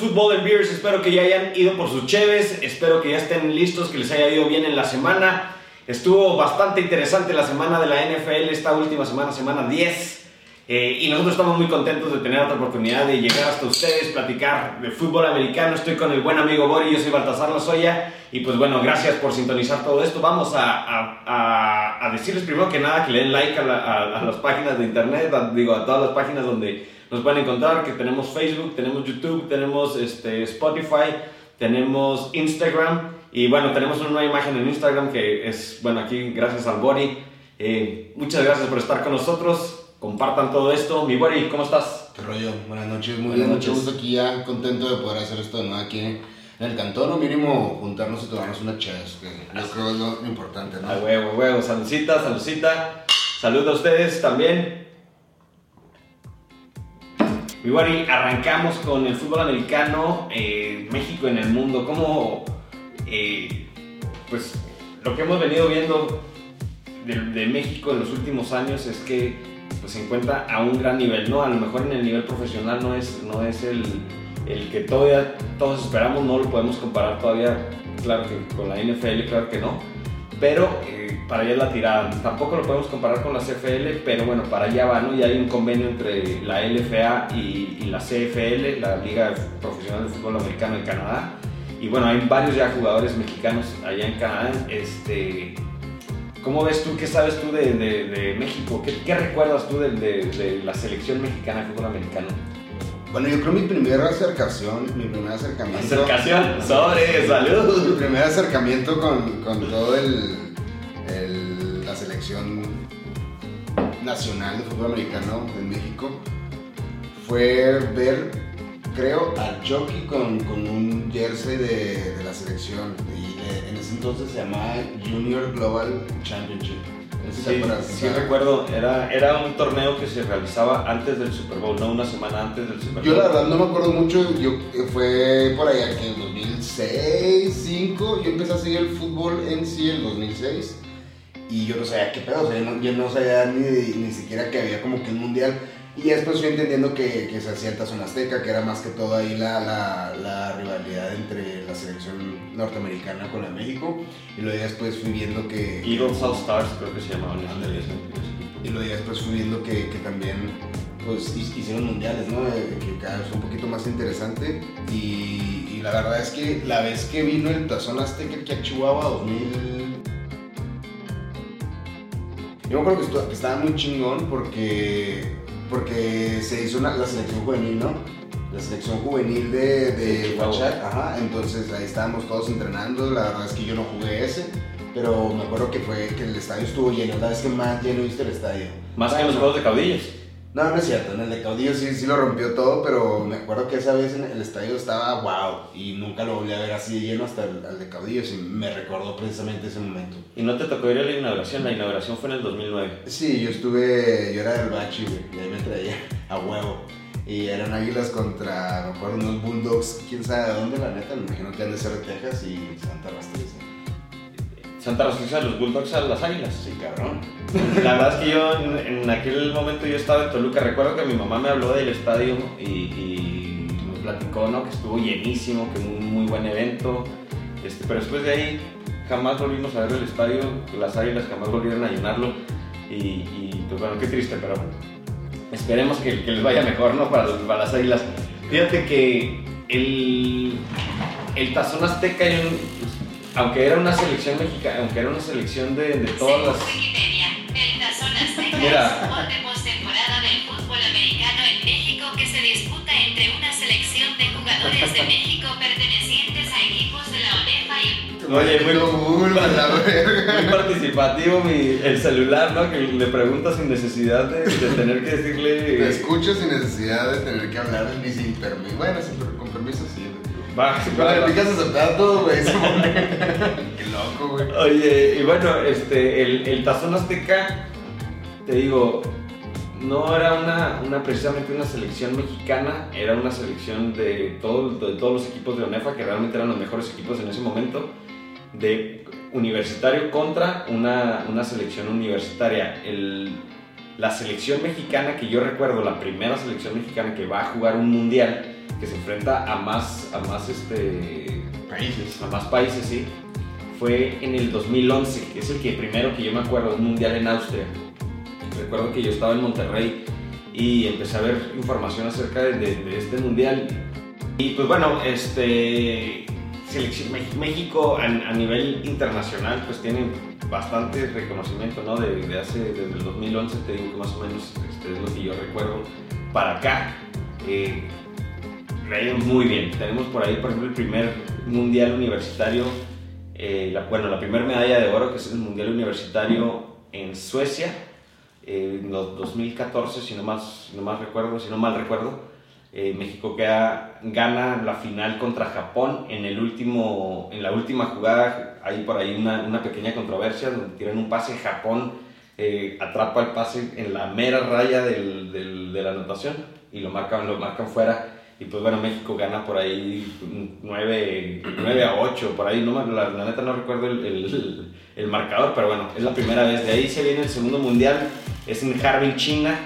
Football and Beers. Espero que ya hayan ido por sus cheves, espero que ya estén listos, que les haya ido bien en la semana. Estuvo bastante interesante la semana de la NFL, esta última semana, semana 10. Eh, y nosotros estamos muy contentos de tener otra oportunidad de llegar hasta ustedes, platicar de fútbol americano. Estoy con el buen amigo Bori, yo soy Baltasar Lozoya. Y pues bueno, gracias por sintonizar todo esto. Vamos a, a, a decirles primero que nada que le den like a, las páginas de internet, digo, a todas las páginas donde nos pueden encontrar, que tenemos Facebook, tenemos YouTube, tenemos este, Spotify, tenemos Instagram. Y bueno, tenemos una nueva imagen en Instagram que es, bueno, aquí gracias al Bori. Eh, muchas gracias por estar con nosotros compartan todo esto. Mi Bori, ¿cómo estás? Qué rollo, buenas noches, muy buenas bien, noches. mucho gusto aquí ya, contento de poder hacer esto de nuevo aquí en el cantón, o mínimo juntarnos y tomarnos una chas, que yo creo es lo importante, ¿no? A huevo, huevo, saludcita, saludcita. Saludos a ustedes también. Mi Bori, arrancamos con el fútbol americano, eh, México en el mundo. ¿Cómo, eh, pues, lo que hemos venido viendo de México en los últimos años es que pues se encuentra a un gran nivel, ¿no? A lo mejor en el nivel profesional no es, no es el, el que todavía todos esperamos, no lo podemos comparar todavía, claro que con la NFL, claro que no, pero eh, para allá es la tirada. Tampoco lo podemos comparar con la CFL, pero bueno, para allá va, ¿no? Ya hay un convenio entre la LFA y, y la CFL, la Liga Profesional de Fútbol Americano de Canadá. Y bueno, hay varios ya jugadores mexicanos allá en Canadá. Este, ¿Cómo ves tú? ¿Qué sabes tú de, México? ¿Qué, ¿Qué, recuerdas tú de, la selección mexicana de fútbol americano? Bueno, yo creo mi primer acercación, mi primer acercamiento. Acercación, sobre, salud. Mi primer acercamiento con, con todo el, el, la selección nacional de fútbol americano en México fue ver, creo, al Chucky con, con un jersey de, de la selección. Y en ese entonces se llamaba Junior Global Championship. Sí, sí recuerdo, era, era un torneo que se realizaba antes del Super Bowl, no una semana antes del Super Bowl. Yo la verdad no me acuerdo mucho, yo eh, fue por allá que en 2006, 2005, yo empecé a seguir el fútbol en sí en 2006 y yo no sabía qué pedo, o sea, yo, no, yo no sabía ni, ni siquiera que había como que un mundial y después fui entendiendo que, que se hacía el Tazón Azteca, que era más que todo ahí la, la, la, rivalidad entre la selección norteamericana con la de México. Y luego después fui viendo que... Eagles All Stars creo que se llamaban. Y luego después fui viendo que, que también pues hicieron mundiales, ¿no? Eh, que cada vez fue un poquito más interesante. Y, y, la verdad es que la vez que vino el Tazón Azteca aquí a Chihuahua 2000... Yo creo que estaba muy chingón porque porque se hizo una, la selección juvenil, ¿no? La selección juvenil de, de ajá, entonces ahí estábamos todos entrenando, la verdad es que yo no jugué ese, pero me acuerdo que fue que el estadio estuvo lleno, la vez que más lleno viste el estadio. Más que en los juegos de caudillos. No, no es cierto, en el de Caudillo sí, sí lo rompió todo, pero me acuerdo que esa vez en el estadio estaba wow y nunca lo volví a ver así lleno hasta el, de Caudillo y me recordó precisamente ese momento. ¿Y no te tocó ir a la inauguración? La inauguración fue en el 2009. Sí, yo estuve, yo era del bachi, y ahí me traía a huevo. Y eran águilas contra, me acuerdo, unos bulldogs, quién sabe de dónde, la neta, me imagino que han de ser de Texas y Santa Rastriza. Santa Rosa los Bulldogs a las Águilas. Sí, cabrón. La verdad es que yo en, aquel momento yo estaba en Toluca. Recuerdo que mi mamá me habló del estadio y, me platicó ¿no? que estuvo llenísimo, que un muy buen evento. Este, pero después de ahí jamás volvimos a ver el estadio. Las Águilas jamás volvieron a llenarlo. Y, pues bueno, qué triste, pero esperemos que, les vaya mejor ¿no? para, para las Águilas. Fíjate que el, el Tazón Azteca, yo, aunque era una selección mexicana, aunque era una selección de, de todas las. Mira. de postemporada del fútbol americano en México que se disputa entre una selección de jugadores de México pertenecientes a equipos de la ONEFA y. Oye, muy, muy participativo mi, el celular, ¿no? Que le pregunta sin necesidad de, de tener que decirle. Te escucho sin necesidad de tener que hablar ni sin permiso. Bueno, con permiso sí. Va, va, picas aceptar todo, güey. Qué loco, güey. Oye, y bueno, este, el, el Tazón Azteca, te digo, no era una, precisamente una selección mexicana, era una selección de, de todos los equipos de ONEFA, que realmente eran los mejores equipos en ese momento, de universitario contra una, una selección universitaria. La selección mexicana que yo recuerdo, la primera selección mexicana que va a jugar un mundial, que se enfrenta a más, a más este, Países. a más países, sí, fue en el 2011, que es el que primero que yo me acuerdo, un mundial en Austria. Recuerdo que yo estaba en Monterrey y empecé a ver información acerca de, este mundial. Y pues bueno, este, selección, México a, nivel internacional pues tiene bastante reconocimiento, ¿no? De, hace, desde el 2011, te digo que más o menos este, es lo que yo recuerdo, para acá. Eh, muy bien. Tenemos por ahí, por ejemplo, el primer mundial universitario, eh, bueno, la primera medalla de oro, que es el mundial universitario en Suecia, eh, en los 2014, si no, más, si no más recuerdo, si no mal recuerdo. Eh, México queda, gana la final contra Japón en, el último, en la última jugada. Hay por ahí una, una pequeña controversia donde tiran un pase. Japón eh, atrapa el pase en la mera raya del- del- de la anotación y lo marcan, lo marcan fuera. Y pues bueno, México gana por ahí 9, 9 a 8, por ahí, no, la, la neta no recuerdo el, el- el marcador, pero bueno, es la primera vez. De ahí se viene el segundo mundial, es en Harbin, China,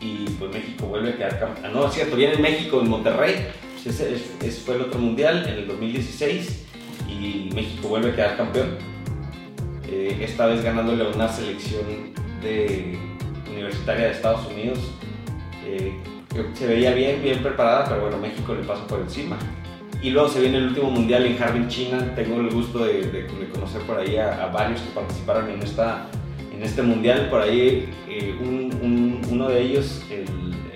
y pues México vuelve a quedar campeón. Ah, no, es cierto, viene en México, en Monterrey, pues ese, es- ese fue el otro mundial en el 2016, y México vuelve a quedar campeón. Eh, esta vez ganándole a una selección de universitaria de Estados Unidos. eh, se veía bien, bien preparada, pero bueno, México le pasa por encima. Y luego se viene el último mundial en Harbin, China. Tengo el gusto de, de- de conocer por ahí a, a varios que participaron en, esta, en este mundial. Por ahí eh, un- un- uno de ellos, el,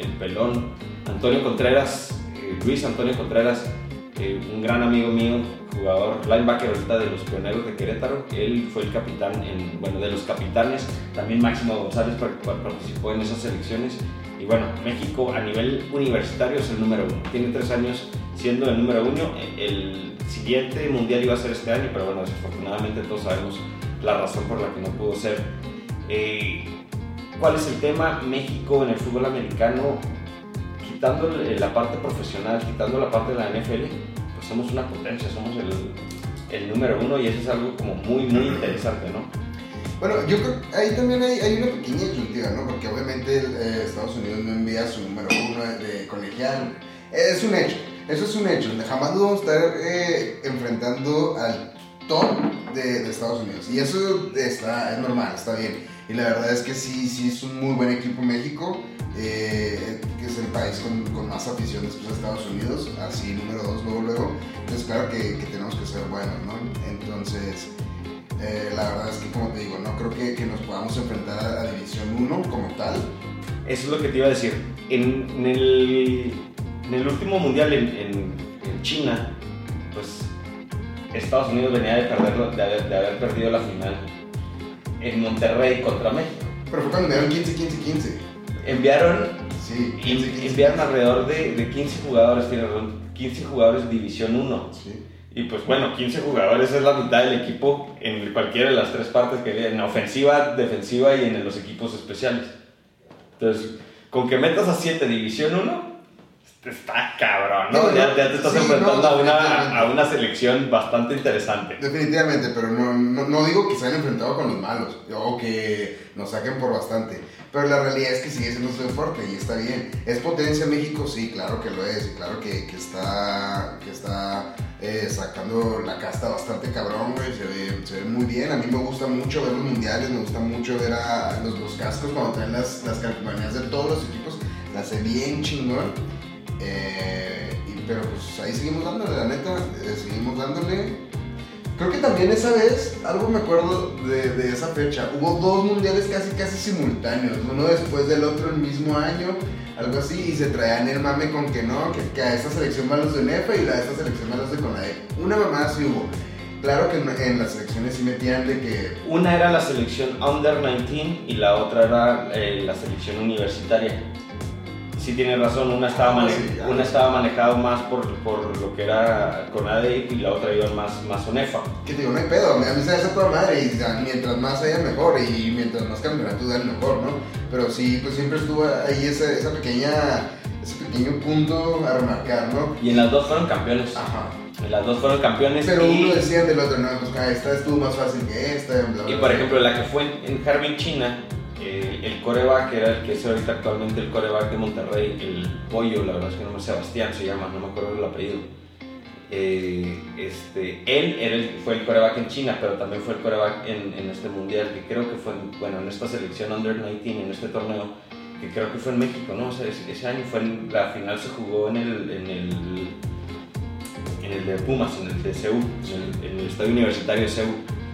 el pelón Antonio Contreras, eh, Luis Antonio Contreras, eh, un gran amigo mío, jugador linebacker ahorita de los pioneros de Querétaro. Él fue el capitán, en, bueno, de los capitanes. También Máximo González par- par- participó en esas selecciones. Y bueno, México a nivel universitario es el número uno. Tiene tres años siendo el número uno. El siguiente mundial iba a ser este año, pero bueno, desafortunadamente todos sabemos la razón por la que no pudo ser. Eh, ¿Cuál es el tema? México en el fútbol americano, quitando la parte profesional, quitando la parte de la NFL, pues somos una potencia, somos el, el número uno y eso es algo como muy, muy interesante, ¿no? Bueno, yo creo que ahí también hay, hay una pequeña disyuntiva, ¿no? Porque obviamente eh, Estados Unidos no envía su número uno de colegial. Es un hecho, eso es un hecho. Jamás nos vamos a estar eh, enfrentando al top de, de Estados Unidos. Y eso está, es normal, está bien. Y la verdad es que sí, sí es un muy buen equipo México, eh, que es el país con, más afición después de Estados Unidos, así número dos, luego, luego. Entonces claro que, tenemos que ser buenos, ¿no? Entonces... Eh, la verdad es que, como te digo, no creo que, nos podamos enfrentar a, División 1 como tal. Eso es lo que te iba a decir. En, el, en el último mundial en China, pues Estados Unidos venía de, perderlo, de, haber, de haber perdido la final en Monterrey contra México. Pero fue cuando dieron 15-15-15. Enviaron, Sí, en- 15-15. enviaron alrededor de, de 15 jugadores, tiene razón, 15 jugadores División 1. Sí. Y pues bueno, 15 jugadores es la mitad del equipo en cualquiera de las tres partes que vienen, en ofensiva, defensiva y en los equipos especiales. Entonces, con que metas a 7 División 1, está cabrón, ¿no? No, ya, te estás sí, enfrentando no, a, una, a una selección bastante interesante. Definitivamente, pero no, no, no digo que se hayan enfrentado con los malos o que nos saquen por bastante. Pero la realidad es que sigue siendo súper fuerte y está bien. ¿Es potencia México? Sí, claro que lo es. Y claro que, que está, que está eh, sacando la casta bastante cabrón, güey. Se ve, se ve muy bien. A mí me gusta mucho ver los mundiales, me gusta mucho ver a los, los cascos cuando traen las, las calcomanías de todos los equipos. La hace bien chingón. Eh, pero pues ahí seguimos dándole, la neta, eh, seguimos dándole. Creo que también esa vez, algo me acuerdo de, esa fecha, hubo dos mundiales casi casi simultáneos, uno después del otro el mismo año, algo así, y se traían el mame con que no, que, que a esta selección van los de NEFA y a esta selección van los de CONADE. Una mamá sí hubo. Claro que en, en las selecciones sí metían de que Una era la selección Under 19 y la otra era eh, la selección universitaria. Sí tienes razón, una estaba, mane- una estaba manejado más por, por lo que era CONADE y la otra iba más, más ONEFA. Que te digo, no hay pedo, a mí se hace toda madre y mientras más haya mejor y mientras más campeonatos dan mejor, ¿no? Pero sí, pues siempre estuvo ahí esa, esa pequeña, ese pequeño punto a remarcar, ¿no? Y en las dos fueron campeones. Ajá. Las dos fueron campeones. Pero y, uno decía del otro, no, pues ah, esta estuvo más fácil que esta, bla, bla, y bla. por ejemplo, la que fue en, en Harbin, China, eh, el coreback era el que es ahorita actualmente el coreback de Monterrey, el pollo, la verdad es que no me Sebastián se llama, no me acuerdo el apellido. Eh, este, él era el- fue el coreback en China, pero también fue el coreback en, en este mundial, que creo que fue, en- bueno, en esta selección Under 19, en este torneo, que creo que fue en México, ¿no? O sea, ese, ese año fue en, la final se jugó en el, en el, en el de Pumas, en el de CEU, en el, en el estadio universitario de CEU.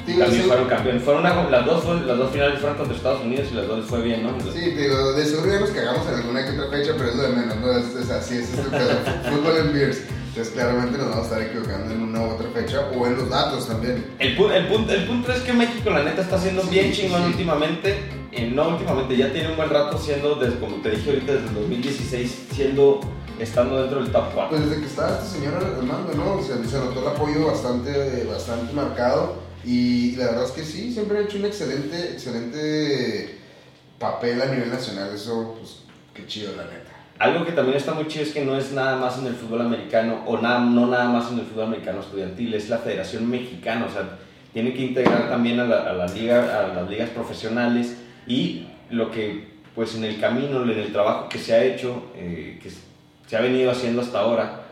Digo, También fueron campeones. Fueron una- las, dos, las dos finales fueron contra Estados Unidos y las dos fue bien, ¿no? Sí, te digo, de seguro ya nos cagamos en alguna que otra fecha, pero es lo de menos, ¿no? Es, es así, es este pedo. Fútbol en beers. Entonces, claramente nos vamos a estar equivocando en una u otra fecha o en los datos también. El, pu- el, punto, el punto es que México, la neta, está haciendo Sí, bien sí, chingón sí. últimamente. Eh, no últimamente, ya tiene un buen rato siendo, desde, como te dije ahorita, desde el 2016, siendo, estando dentro del top 4. Pues desde que estaba este señor al mando, ¿no? Se, se notó el apoyo bastante, bastante marcado y la verdad es que sí, siempre ha hecho un excelente, excelente papel a nivel nacional. Eso, pues, qué chido, la neta. Algo que también está muy chido es que no es nada más en el fútbol americano, o nada, no nada más en el fútbol americano estudiantil, es la Federación Mexicana, o sea, tiene que integrar también a, la, a, a las ligas profesionales y lo que, pues en el camino, en el trabajo que se ha hecho, eh, que se ha venido haciendo hasta ahora,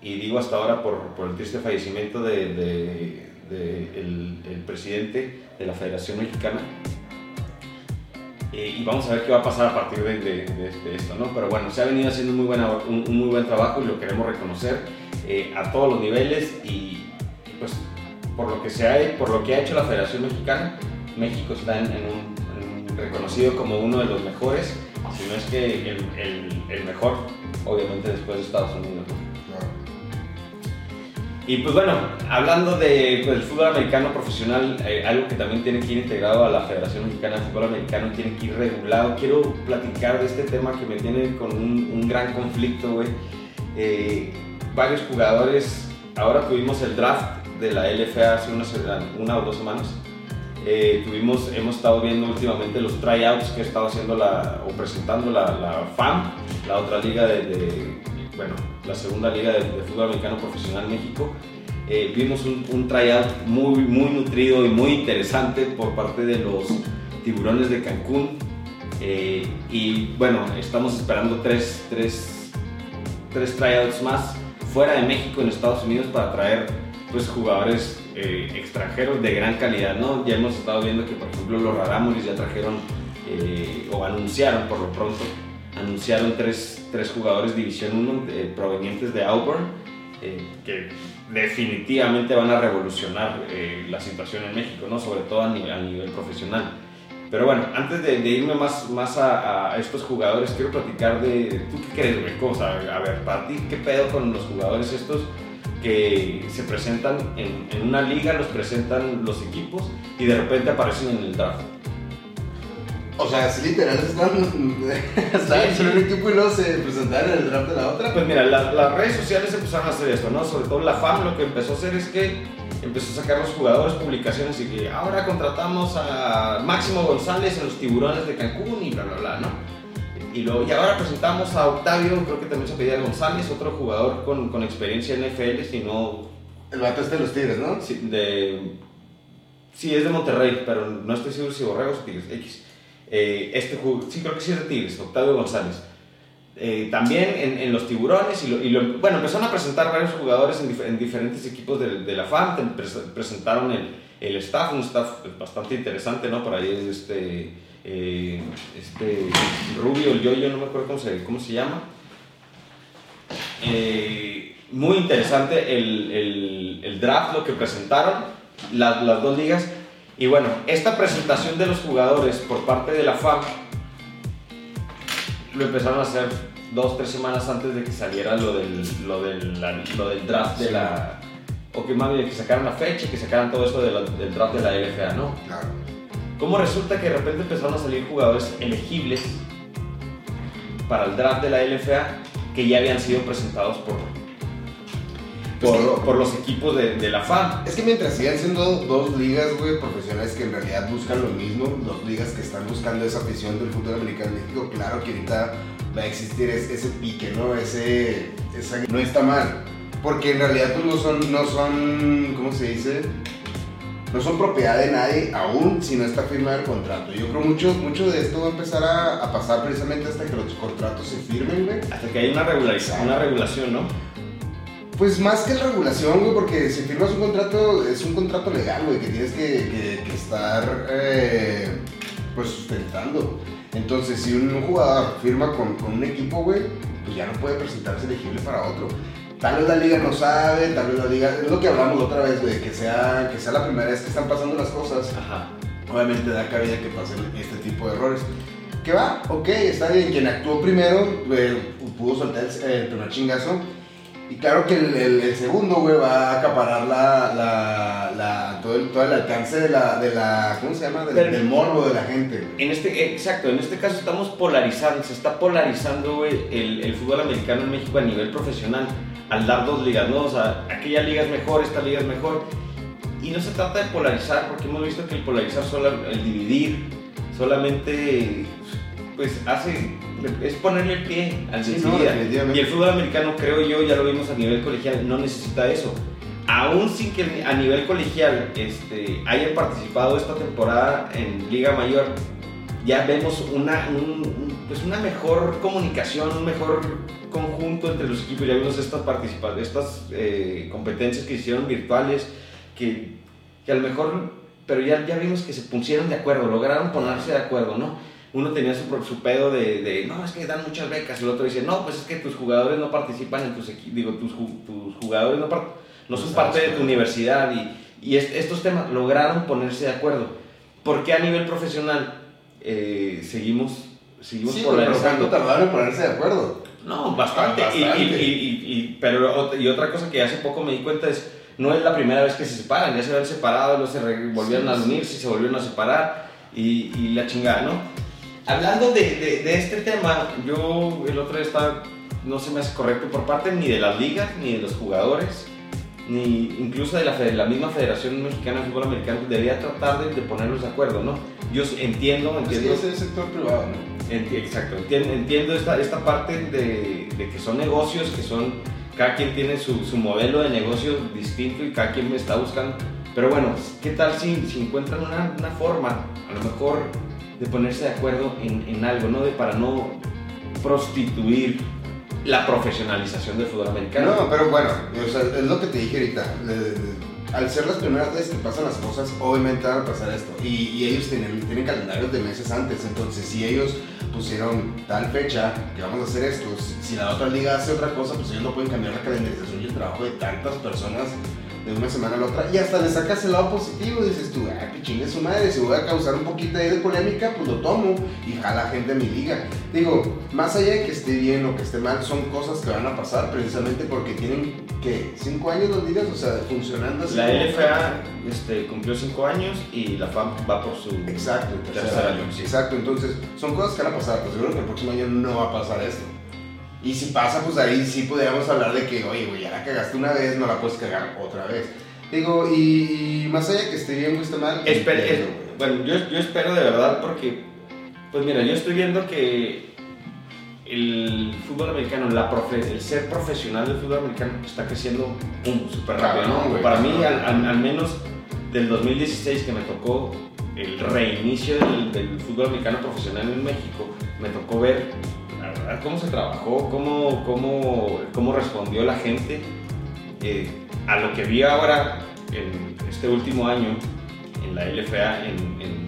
y digo hasta ahora por, por el triste fallecimiento de- de el, el presidente de la Federación Mexicana, eh, y vamos a ver qué va a pasar a partir de, esto, ¿no? Pero bueno, se ha venido haciendo muy, buena, un, muy buen trabajo y lo queremos reconocer eh, a todos los niveles y pues por lo que se ha, por lo que ha hecho la Federación Mexicana, México está reconocido como uno de los mejores, si no es que el, mejor, obviamente después de Estados Unidos. Y pues bueno, hablando pues, del fútbol americano profesional, eh, algo que también tiene que ir integrado a la Federación Mexicana de Fútbol Americano, tiene que ir regulado. Quiero platicar de este tema que me tiene con un, gran conflicto, güey. Eh, varios jugadores, ahora tuvimos el draft de la LFA hace una, se- una o dos semanas. Eh, tuvimos, hemos estado viendo últimamente los tryouts que ha estado haciendo la, o presentando la, la FAM, la otra liga de, de- bueno, la segunda liga de, de fútbol americano profesional México. Eh, vimos un, un tryout muy, muy nutrido y muy interesante por parte de los tiburones de Cancún. Eh, y bueno, estamos esperando tres, tres, tres tryouts más fuera de México en Estados Unidos para traer pues jugadores eh, extranjeros de gran calidad, ¿no? Ya hemos estado viendo que por ejemplo los Raramuris ya trajeron o anunciaron por lo pronto, anunciaron tres, tres jugadores División 1 eh, provenientes de Auburn eh, que definitivamente van a revolucionar eh, la situación en México, ¿no? Sobre todo a nivel, a nivel profesional. Pero bueno, antes de, de irme más, más a, a estos jugadores, quiero platicar de. ¿Tú qué crees, güey? ¿Cómo, o sea, a ver, para ti, ¿qué pedo con los jugadores estos que se presentan en, en una liga, los presentan los equipos y de repente aparecen en el draft? O sea, sí, literal, estaban Sí, en un equipo y luego se presentaron en el draft de la otra. Pues mira, la- las redes sociales empezaron a hacer esto, ¿no? Sobre todo la FAM lo que empezó a hacer es que empezó a sacar los jugadores publicaciones y que ahora contratamos a Máximo González en los tiburones de Cancún y bla, bla, bla, ¿no? Y, luego, y ahora presentamos a Octavio, creo que también se pedía González, otro jugador con, con experiencia en NFL, si no El vato este de los Tigres, ¿no? Sí, de. Sí, es de Monterrey, pero no estoy seguro si Borregos o Tigres. X. Eh, este jugador, sí, creo que sí es de Tigres, Octavio González. Eh, también en, en los tiburones, y, lo, y lo- bueno, empezaron a presentar varios jugadores en, dif- en diferentes equipos de, de la FAM. pres- presentaron el, el staff, un staff bastante interesante, ¿no? Por ahí es este. eh, este Rubio, el Yoyo, no me acuerdo cómo se, cómo se llama. Eh, muy interesante el, el- el draft, lo que presentaron, las, las dos ligas. Y bueno, esta presentación de los jugadores por parte de la FAM lo empezaron a hacer dos, tres semanas antes de que saliera lo del, lo del, la- lo del draft de la... O que más bien que sacaran la fecha y que sacaran todo eso de la- del draft de la LFA, ¿no? Claro. ¿Cómo resulta que de repente empezaron a salir jugadores elegibles para el draft de la LFA que ya habían sido presentados por, por, Es que- por los equipos de, de la FAM? Es que mientras sigan siendo dos ligas, güey, profesionales que en realidad buscan lo mismo, dos ligas que están buscando esa afición del fútbol americano en México, claro que ahorita va a existir es- ese pique, ¿no? Ese, esa- no está mal. Porque en realidad pues, no son, no son, ¿cómo se dice? no son propiedad de nadie aún si no está firmado el contrato. Yo creo mucho, mucho de esto va a empezar a, a pasar precisamente hasta que los contratos se firmen, güey. Hasta que haya una, regularización, una regulación, ¿no? Pues más que la regulación, güey, porque si firmas un contrato, es un contrato legal, güey, que tienes que, que- que estar eh, pues sustentando. Entonces, si un jugador firma con, con un equipo, güey, pues ya no puede presentarse elegible para otro. Tal vez la liga no sabe, tal vez la liga. Es lo que hablamos la otra vez, güey, que sea, que sea la primera vez que están pasando las cosas. Ajá. Obviamente da cabida que pasen este tipo de errores. Que va, ok, está bien. Quien actuó primero eh, pudo soltar el, el primer chingazo. Y claro que el, el- el segundo, güey, va a acaparar la, la, la- todo, el, todo el alcance de la, de la. ¿Cómo se llama? Del, Pero- del morbo de la gente, güey. En este, exacto, en este caso estamos polarizando, se está polarizando güey, el, el fútbol americano en México a nivel profesional al dar dos ligas, ¿no? O sea, aquella liga es mejor, esta liga es mejor. Y no se trata de polarizar, porque hemos visto que el polarizar, solo, el dividir, solamente pues hace, es ponerle el pie al Sí, no. Y el fútbol americano, creo yo, ya lo vimos a nivel colegial, no necesita eso. Aún sin que a nivel colegial este, hayan participado esta temporada en Liga Mayor, ya vemos una, un- pues una mejor comunicación, un mejor conjunto entre los equipos. Ya vimos estas, estas eh, competencias que hicieron virtuales, que, que a lo mejor, pero ya, ya vimos que se pusieron de acuerdo, lograron ponerse de acuerdo, ¿no? Uno tenía su, su pedo de, de, no, es que dan muchas becas, el otro dice, no, pues es que tus jugadores no participan en tus equipos, digo, tus, tus jugadores no, no son parte de tu universidad y, y es- estos temas lograron ponerse de acuerdo. ¿Por qué a nivel profesional eh, seguimos, seguimos Sí, polarizando? ¿cuánto tardaron en ponerse de acuerdo? No, bastante. Y- bastante. Y, y- pero y otra cosa que hace poco me di cuenta es, no es la primera vez que se separan, ya se habían separado, luego se volvieron Sí, a sí. unirse, se volvieron a separar y, y la chingada, ¿no? Hablando de, de- de este tema, yo el otro día estaba, no se me hace correcto por parte ni de las ligas, ni de los jugadores, ni incluso de la, la misma Federación Mexicana de Fútbol Americano, debería tratar de, de ponerlos de acuerdo, ¿no? Yo s- entiendo, Sí, entiendo... es el sector privado, ¿no? Enti- Exacto, entiendo, entiendo esta, esta parte de, de que son negocios, que son, cada quien tiene su, su modelo de negocio distinto y cada quien está buscando. Pero bueno, ¿qué tal si, si encuentran una, una forma, a lo mejor, de ponerse de acuerdo en, en algo, ¿no? De, para no prostituir la profesionalización del fútbol americano. No, pero bueno, es lo que te dije ahorita. al ser las primeras veces que pasan las cosas, obviamente van a pasar esto. Y, y ellos tienen, tienen calendarios de meses antes. Entonces, si ellos pusieron tal fecha que vamos a hacer esto, si la otra liga hace otra cosa, pues ellos no pueden cambiar la calendarización y el trabajo de tantas personas de una semana a la otra. Y hasta le sacas el lado positivo. Dices tú, ah, que chingue su madre. Si voy a causar un poquito ahí de polémica, pues lo tomo y jala gente a mi liga. Digo, más allá de que esté bien o que esté mal, son cosas que van a pasar precisamente porque tienen, que ¿Cinco años las ligas? O sea, funcionando así. La LFA este, cumplió 5 años y la FAM va por su Exacto, tercer año. sí. Exacto, entonces son cosas que van a pasar, pues seguro que el próximo año no va a pasar esto. Y si pasa, pues ahí sí podríamos hablar de que, oye, güey, ya la cagaste una vez, no la puedes cagar otra vez. Digo, y, y más allá de que esté bien o esté mal, es- bueno, yo, yo espero de verdad porque, pues mira, yo estoy viendo que el fútbol americano, la profe- el ser profesional del fútbol americano está creciendo súper rápido, ¿no? güey, Para mí, cabrón. al, al- al menos del 2016 que me tocó el reinicio del, del fútbol americano profesional en México, me tocó ver, cómo se trabajó, cómo, cómo, cómo respondió la gente eh, a lo que vi ahora en este último año en la LFA en, en-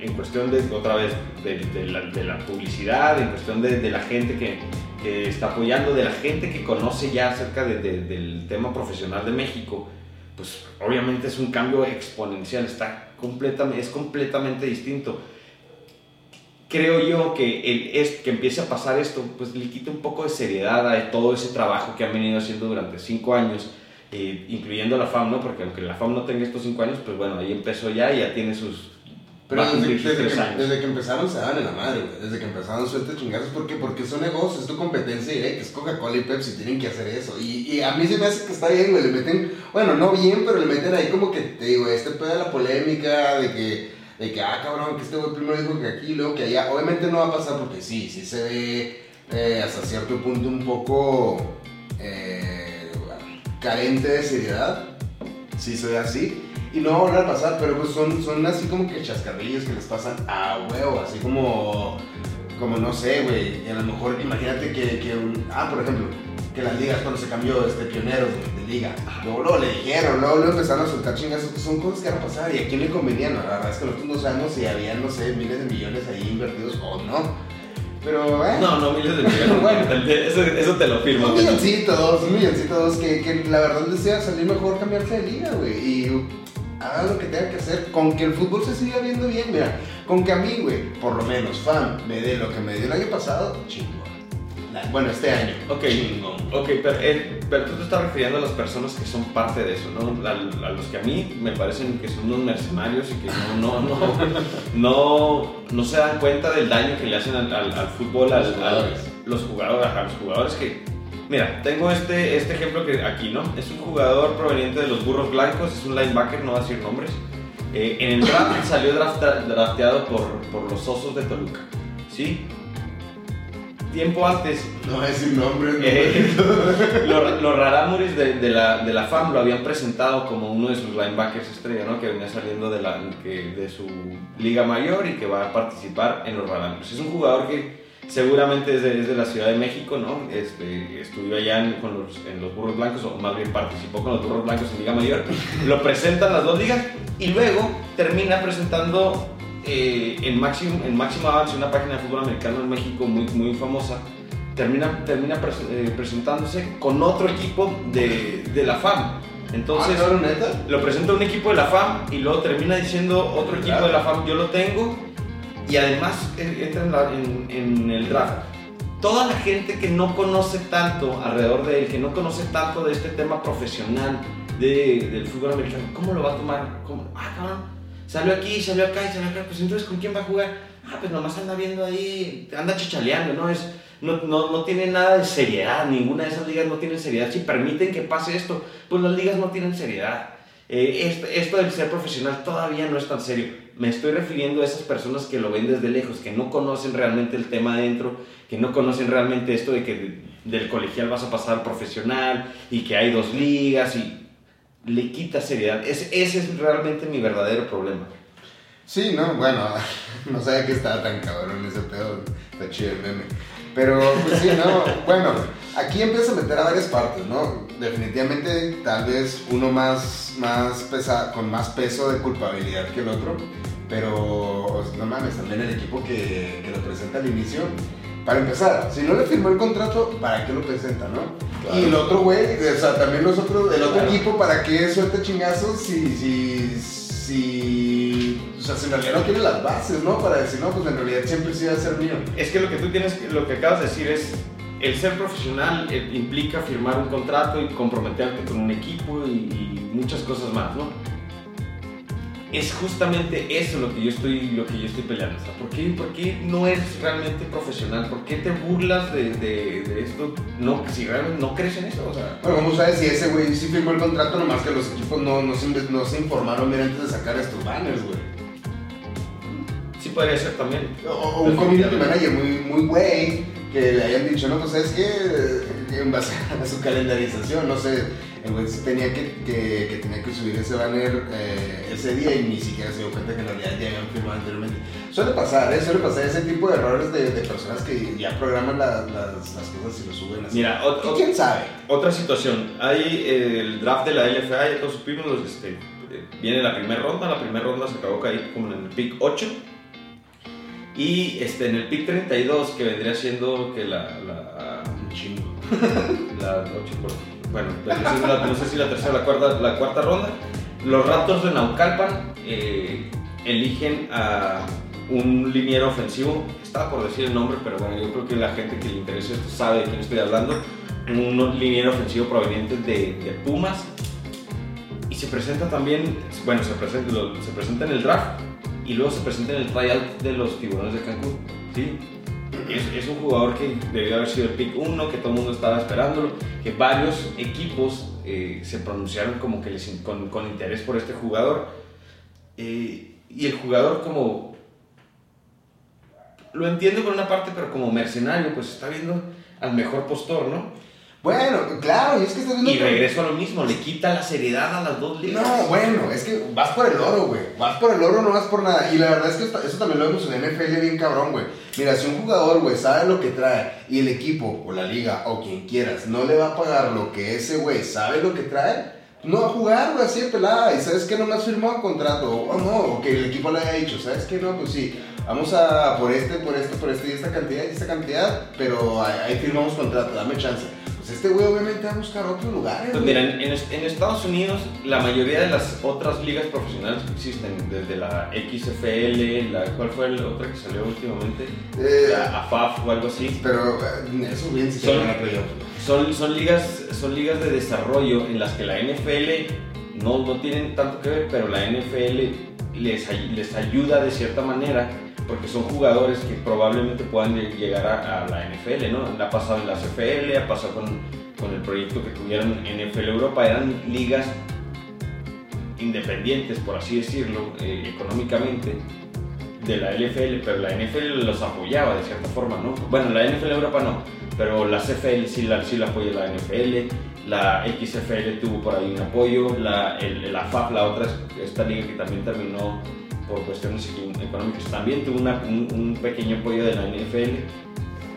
en cuestión de, otra vez, de, de la, de la publicidad, en cuestión de, de la gente que, que está apoyando, de la gente que conoce ya acerca de- de- del tema profesional de México, pues obviamente es un cambio exponencial, está completamente, es completamente distinto. Creo yo que, el, es, que empiece a pasar esto, pues le quita un poco de seriedad a todo ese trabajo que han venido haciendo durante cinco años, eh, incluyendo la FAM, ¿no? Porque aunque la FAM no tenga estos cinco años, pues bueno, ahí empezó ya y ya tiene sus... Pero desde, sus que, años. desde que empezaron se daban en la madre. Desde que empezaron suelta chingazos. ¿Por qué? Porque son negocios, es tu competencia directa. Es Coca-Cola y Pepsi, tienen que hacer eso. Y, y a mí se me hace que está bien, güey. Le meten, bueno, no bien, pero le meten ahí como que, te digo, este pedo de la polémica, de que, de que, ah, cabrón, que este güey primero dijo que aquí, luego que allá. Obviamente no va a pasar porque sí, sí se ve eh, hasta cierto punto un poco eh, carente de seriedad. Sí se ve así. y no va a volver a pasar, pero pues son, son así como que chascarrillos que les pasan a huevo, así como, como no sé, güey, a lo mejor imagínate que, que un, ah, por ejemplo, que las ligas cuando se cambió este pioneros de, de liga, luego, luego le dijeron, luego, luego empezaron a soltar chingas, son cosas que van a pasar y a quién le convenía, ¿no? la verdad es que nosotros no sabemos si había, no sé, miles de millones ahí invertidos o no. Pero, eh. No, no, miles de millones. Bueno. eso, eso te lo firmo. Un milloncito, dos, un milloncito, dos, que, que la verdad les iba a salir mejor cambiarse de liga, güey. Y hagan lo que tengan que hacer. Con que el fútbol se siga viendo bien, mira. Con que a mí, güey, por lo menos, fan, me dé lo que me dio el año pasado, chingón. Bueno, este año. Ok, Chingón. ok, pero, eh, pero tú te estás refiriendo a las personas que son parte de eso, ¿no? A, a los que a mí me parecen que son unos mercenarios y que no, no, no, no, no se dan cuenta del daño que le hacen al, al- al fútbol, al, Los jugadores. los jugadores, a los jugadores que... Mira, tengo este, este ejemplo que aquí, ¿no? Es un jugador proveniente de los Burros Blancos, es un linebacker, no va a decir nombres. Eh, en el draft salió drafta- drafteado por, por los Osos de Toluca, ¿sí? Tiempo antes No voy a decir nombres, no. eh, los, los de, de la, de la FAM lo habían presentado como uno de sus linebackers estrella, ¿no? que venía saliendo de, la, que, de su liga mayor y que va a participar en los Rarámuris. Es un jugador que seguramente es de, es de la Ciudad de México, ¿no? Este, estudió allá en, con los, en los Burros Blancos, o más bien participó con los Burros Blancos en Liga Mayor. Lo presentan las dos ligas y luego termina presentando eh, en, máximo, en máximo avance una página de fútbol americano en México muy, muy famosa termina, termina pres- eh, presentándose con otro equipo de, de la FAM. Entonces, ah, neta. lo presenta un equipo de la FAM y luego termina diciendo otro equipo Claro. de la FAM, yo lo tengo, y además eh, entra en, la- en- en el draft. Toda la gente que no conoce tanto alrededor de él, que no conoce tanto de este tema profesional de- del fútbol americano, ¿cómo lo va a tomar? ¿Cómo? Ah, cabrón, salió aquí, salió acá y salió acá, pues entonces ¿con quién va a jugar? Ah, pues nomás anda viendo ahí, anda chichaleando, ¿no? Es, no, no, no tiene nada de seriedad, ninguna de esas ligas no tiene seriedad. Si permiten que pase esto, pues las ligas no tienen seriedad. Eh, esto, esto del ser profesional todavía no es tan serio. Me estoy refiriendo a esas personas que lo ven desde lejos, que no conocen realmente el tema adentro, que no conocen realmente esto de que de- del colegial vas a pasar al profesional y que hay dos ligas y le quita seriedad. Es- ese es realmente mi verdadero problema. Sí, no, bueno, no sabía que estaba tan cabrón ese pedo. Está chido el meme. Pero, pues sí, no, bueno, aquí empieza a meter a varias partes, ¿no? Definitivamente, tal vez uno más, más pesa, con más peso de culpabilidad que el otro, pero, no mames, también el equipo que, que lo presenta al inicio. Para empezar, si no le firmó el contrato, ¿para qué lo presenta, no? Claro. Y el otro güey, o sea, también los otros, el otro Claro. equipo, ¿para qué suelta chingazos si, si, si, o sea, si en realidad no tiene las bases, ¿no? Para decir, no, pues en realidad siempre sí va a ser mío. Es que lo que tú tienes, lo que acabas de decir es, el ser profesional eh, implica firmar un contrato y comprometerte con un equipo y, y muchas cosas más, ¿no? Es justamente eso lo que yo estoy, lo que yo estoy peleando. O sea, ¿por, qué, por qué no eres realmente profesional? ¿Por qué te burlas de, de- de esto? No, si realmente no crees en eso, o sea... Bueno, ¿cómo sabes si ese güey sí firmó el contrato, nomás que los equipos no, no, se, inve- no se informaron bien antes de sacar estos banners, güey? Sí podría ser también. O, o un community manager muy, muy güey, que le hayan dicho, no, pues sabes que en base a su calendarización, no sé, el güey tenía que, que, que tenía que subir ese banner eh, ese día y ni siquiera se dio cuenta que en realidad ya habían firmado anteriormente. Suele pasar, ¿eh? Suele pasar ese tipo de errores de, de personas que ya programan la- las, las cosas y lo suben así. Mira, ot- ¿Y ot- quién sabe? Otra situación, hay eh, el draft de la LFA, ya todos supimos, los, este, viene la primera ronda, la primera ronda se acabó caer como en el pick 8 y este, en el pick 32 que vendría siendo que la... la Un chingo. la ocho, por- bueno, la- no sé si la tercera o la cuarta, la cuarta ronda, los Raptors de Naucalpan eh, eligen a un liniero ofensivo, estaba por decir el nombre, pero bueno, yo creo que la gente que le interesa esto sabe de quién estoy hablando, un liniero ofensivo proveniente de, Pumas, y se presenta también, bueno, se presenta, se presenta en el draft, y luego se presenta en el tryout de los tiburones de Cancún, ¿sí? Es, es un jugador que debió haber sido el pick 1, que todo el mundo estaba esperándolo, que varios equipos eh, se pronunciaron como que les, con, con interés por este jugador. Eh, y el jugador como... Lo entiendo por una parte, pero como mercenario, pues está viendo al mejor postor, ¿no? Bueno, claro, y es que estás viendo. Y regreso a lo mismo, le quita la seriedad a las dos ligas. No, bueno, es que vas por el oro, güey. Vas por el oro, no vas por nada. Y la verdad es que eso también lo vemos en NFL bien cabrón, güey. Mira, si un jugador, güey, sabe lo que trae y el equipo o la liga o quien quieras no le va a pagar lo que ese güey sabe lo que trae, no a jugar, güey, así de pelada. Y sabes que no me has firmado contrato. O no, o que el equipo le haya dicho, ¿sabes qué? No, pues sí. Vamos a por este, por este, por este y esta cantidad y esta cantidad, pero ahí firmamos contrato, dame chance. Pues este güey obviamente va a buscar otros lugares. Pues mira, en, Estados Unidos la mayoría de las otras ligas profesionales que existen, desde la XFL, la, ¿cuál fue la otra que salió últimamente? Eh, La AFAF o algo así. Pero eh, eso bien si Son-. Son, son, ligas, son ligas de desarrollo en las que la NFL no, no tienen tanto que ver, pero la NFL les, les ayuda de cierta manera porque son jugadores que probablemente puedan lle- llegar a, a la NFL, ¿no? Ha pasado en la CFL, ha pasado con, con el proyecto que tuvieron NFL Europa, eran ligas independientes, por así decirlo, eh, económicamente de la LFL, pero la NFL los apoyaba de cierta forma, ¿no? Bueno, la NFL Europa no, pero la CFL sí la, sí la apoya la NFL, la XFL tuvo por ahí un apoyo, la, el, la FAF, la otra, esta liga que también terminó por cuestiones económicas, también tuvo una- un, un pequeño apoyo de la NFL,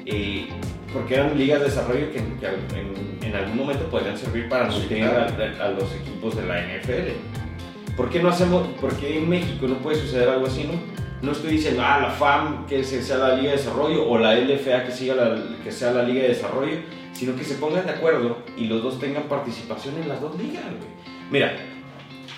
eh, porque eran ligas de desarrollo que, que en, en algún momento podrían servir para nutrir a, a los equipos de la NFL. ¿Por qué no hacemos, por qué en México no puede suceder algo así, no? No estoy diciendo, ah, la FAM que se- sea la Liga de Desarrollo o la LFA que, siga la, que sea la Liga de Desarrollo, sino que se pongan de acuerdo y los dos tengan participación en las dos ligas, güey. Mira,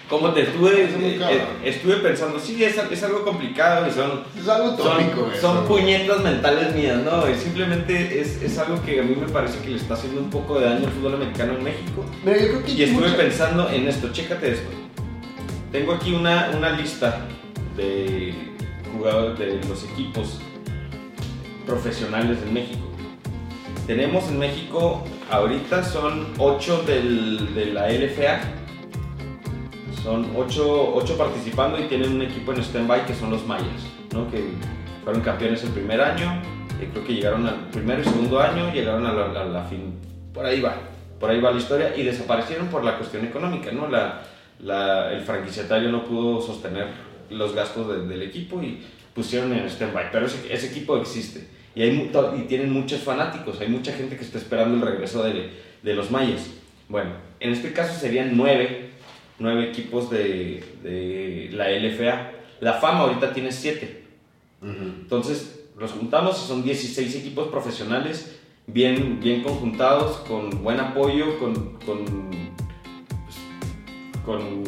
como te estuve, Es eh, estuve pensando, sí, es, es algo complicado y son, Es algo tópico, son, son puñetas mentales mías, ¿no? Y simplemente es, es algo que a mí me parece que le está haciendo un poco de daño al fútbol americano en México. Yo creo que Y estuve mucha- pensando en esto, chécate esto. Tengo aquí una, una lista de jugadores de los equipos profesionales en México. Tenemos en México, ahorita son 8 de la LFA. Son 8, participando y tienen un equipo en stand-by que son los Mayas, ¿no? que fueron campeones el primer año. eh, creo que llegaron al primero y segundo año, llegaron a la, la- la fin. Por ahí va, por ahí va la historia y desaparecieron por la cuestión económica. ¿no? La, el franquiciatario no pudo sostener los gastos de- del equipo y pusieron en stand-by. Pero ese, ese equipo existe y, hay, y tienen muchos fanáticos, hay mucha gente que está esperando el regreso de, de los mayas. Bueno, en este caso serían nueve, nueve equipos de, de la LFA. La fama ahorita tiene siete. Entonces los juntamos y son 16 equipos profesionales bien, bien conjuntados, con buen apoyo, con, con, pues, con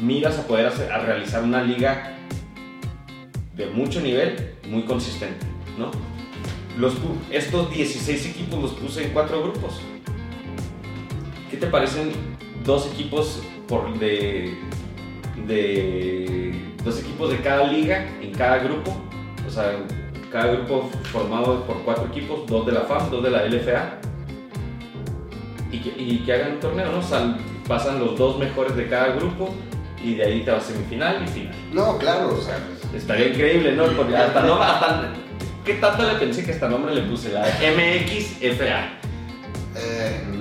miras a poder hacer- a realizar una liga de mucho nivel, muy consistente. ¿no? Los, estos 16 equipos los puse en cuatro grupos. ¿Qué te parecen dos equipos por de, de dos equipos de cada liga en cada grupo? O sea, cada grupo formado por cuatro equipos, dos de la FAM, dos de la LFA. Y que, y que hagan un torneo, ¿no? O sea, pasan los dos mejores de cada gruro y de ahí te vas a semifinal y final. No, claro, o sea. Estaría increíble, ¿no? Porque hasta no, hasta, ¿qué tanto le pensé que hasta nombre le puse? La MXFA. Eh,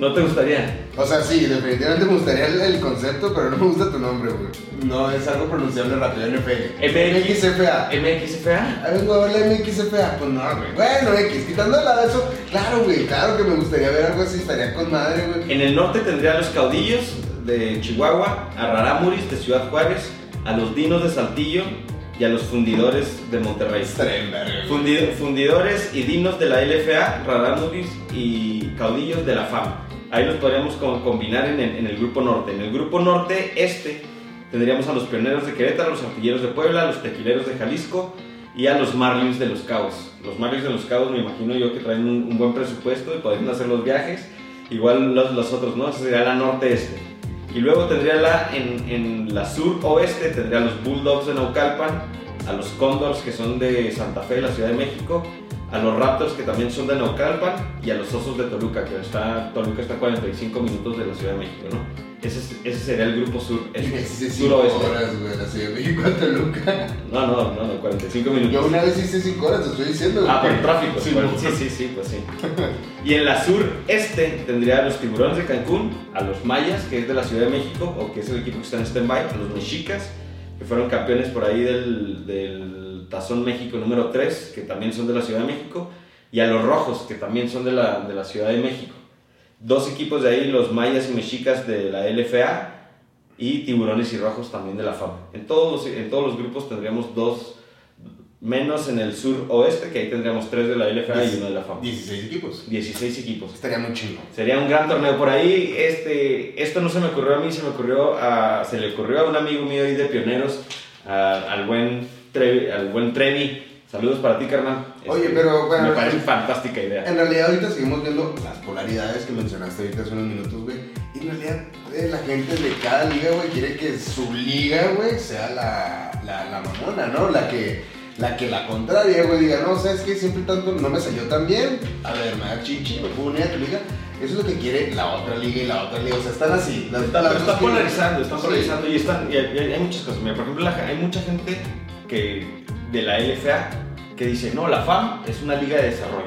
no. ¿No te gustaría? O sea, sí, definitivamente me gustaría el, el concepto, pero no me gusta tu nombre, güey. No, es algo pronunciable rápido, NFL. MX. MXFA. ¿MXFA? A vengo a ver la MXFA. Pues no, güey. Bueno, X, quitando de lado eso, claro, güey, claro que me gustaría ver algo así, estaría con madre, güey. En el norte tendría a los caudillos de Chihuahua, a Raramuris de Ciudad Juárez, a los dinos de Saltillo y a los fundidores de Monterrey. Estaría en verga, güey. Fundi- fundidores y dinos de la LFA, Raramuris y caudillos de la FAM. Ahí los podríamos co- combinar en el, grupo norte. En el grupo norte este tendríamos a los pioneros de Querétaro, los artilleros de Puebla, los tequileros de Jalisco y a los Marlins de los Cabos. Los Marlins de los Cabos me imagino yo que traen un, buen presupuesto y podrían hacer los viajes. Igual los, los otros, ¿no? Esa sería la norte-este. Y luego tendría la, en, en la sur-oeste, tendría a los Bulldogs de Naucalpan, a los Condors que son de Santa Fe, la Ciudad de México, a los Raptors que también son de Naucalpan y a los Osos de Toluca, que está, Toluca está a 45 minutos de la Ciudad de México, ¿no? Ese, es- ese sería el grupo sur, Y este, me hice 5 suroeste. horas, güey, la Ciudad de México a Toluca. No, no, no, no, 45 minutos. Yo una vez hice 5 horas, te estoy diciendo. Ah, por tráfico. Sí, sí, sí, sí, pues sí. Y en la sureste tendría a los tiburones de Cancún, a los mayas, que es de la Ciudad de México, o que es el equipo que está en stand-by, a los mexicas, que fueron campeones por ahí del, del Tazón México número 3, que también son de la Ciudad de México, y a los rojos, que también son de la, de la Ciudad de México. Dos equipos de ahí, los mayas y mexicas de la LFA, y tiburones y rojos también de la FAM. En todos, los- en todos los grupos tendríamos dos, menos en el sur oeste, que ahí tendríamos tres de la LFA y uno de la FAM. 16 equipos. 16 equipos. Estaría muy chingo. Sería un gran torneo por ahí. Este, esto no se me ocurrió a mí, se me ocurrió a, se le ocurrió a un amigo mío ahí de pioneros, a- al buen Trevi, al buen Trevi. Saludos para ti, carnal. Oye, Este, pero, bueno, me parece en- fantástica idea. En realidad ahorita seguimos viendo las polaridades que mencionaste ahorita hace unos minutos, güey. Y en realidad eh, la gente de cada liga, güey, quiere que su liga, güey, sea la, la, la mamona, ¿no? La que, la que la contraria, güey, diga, no, ¿sabes qué? Siempre tanto no me salió tan bien. A ver, me da chichi, me puedo unir a tu liga. Eso es lo que quiere la otra liga y la otra liga. O sea, están así. Las, Está, las está dos quieren- polarizando, está Sí. polarizando y, están, y hay, y hay muchas cosas. Mira, por ejemplo, la- hay mucha gente que, de la LFA que dice, no, la FAM es una liga de desarrollo.